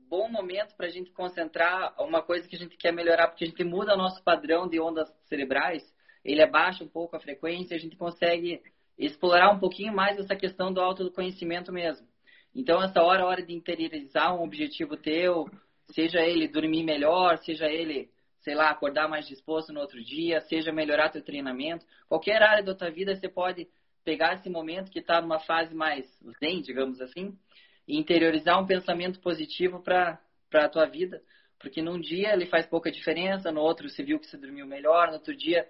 bom momento para a gente concentrar uma coisa que a gente quer melhorar, porque a gente muda nosso padrão de ondas cerebrais, ele abaixa um pouco a frequência, a gente consegue explorar um pouquinho mais essa questão do autoconhecimento mesmo. Então, essa hora é hora de interiorizar um objetivo teu, seja ele dormir melhor, seja ele, sei lá, acordar mais disposto no outro dia, seja melhorar teu treinamento. Qualquer área da tua vida, você pode pegar esse momento que está numa fase mais zen, digamos assim, e interiorizar um pensamento positivo para a tua vida. Porque num dia ele faz pouca diferença, no outro você viu que você dormiu melhor, no outro dia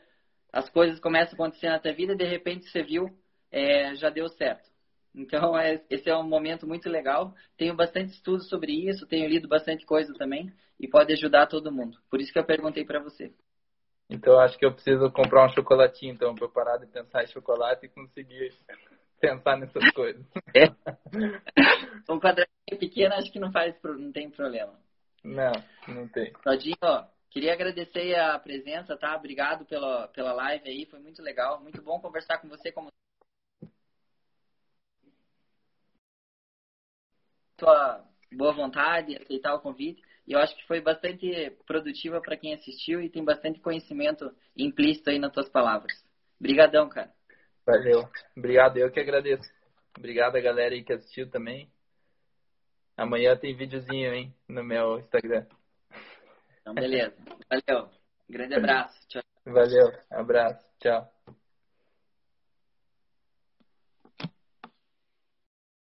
as coisas começam a acontecer na tua vida e de repente você viu, é, já deu certo. Então, é, esse é um momento muito legal. Tenho bastante estudo sobre isso, tenho lido bastante coisa também e pode ajudar todo mundo. Por isso que eu perguntei para você. Então, acho que eu preciso comprar um chocolatinho, então, para parar de pensar em chocolate e conseguir pensar nessas coisas. É. Um quadradinho pequeno, acho que não faz, não tem problema. Não, não tem. Todinho, ó, queria agradecer a presença, tá? Obrigado pela, pela live aí, foi muito legal, muito bom conversar com você como tua boa vontade, aceitar o convite. E eu acho que foi bastante produtiva para quem assistiu e tem bastante conhecimento implícito aí nas tuas palavras. Obrigadão, cara. Valeu. Obrigado, eu que agradeço. Obrigado a galera aí que assistiu também. Amanhã tem videozinho, hein, no meu Instagram. Então, beleza. Valeu. Grande abraço. Tchau. Valeu. Abraço. Tchau.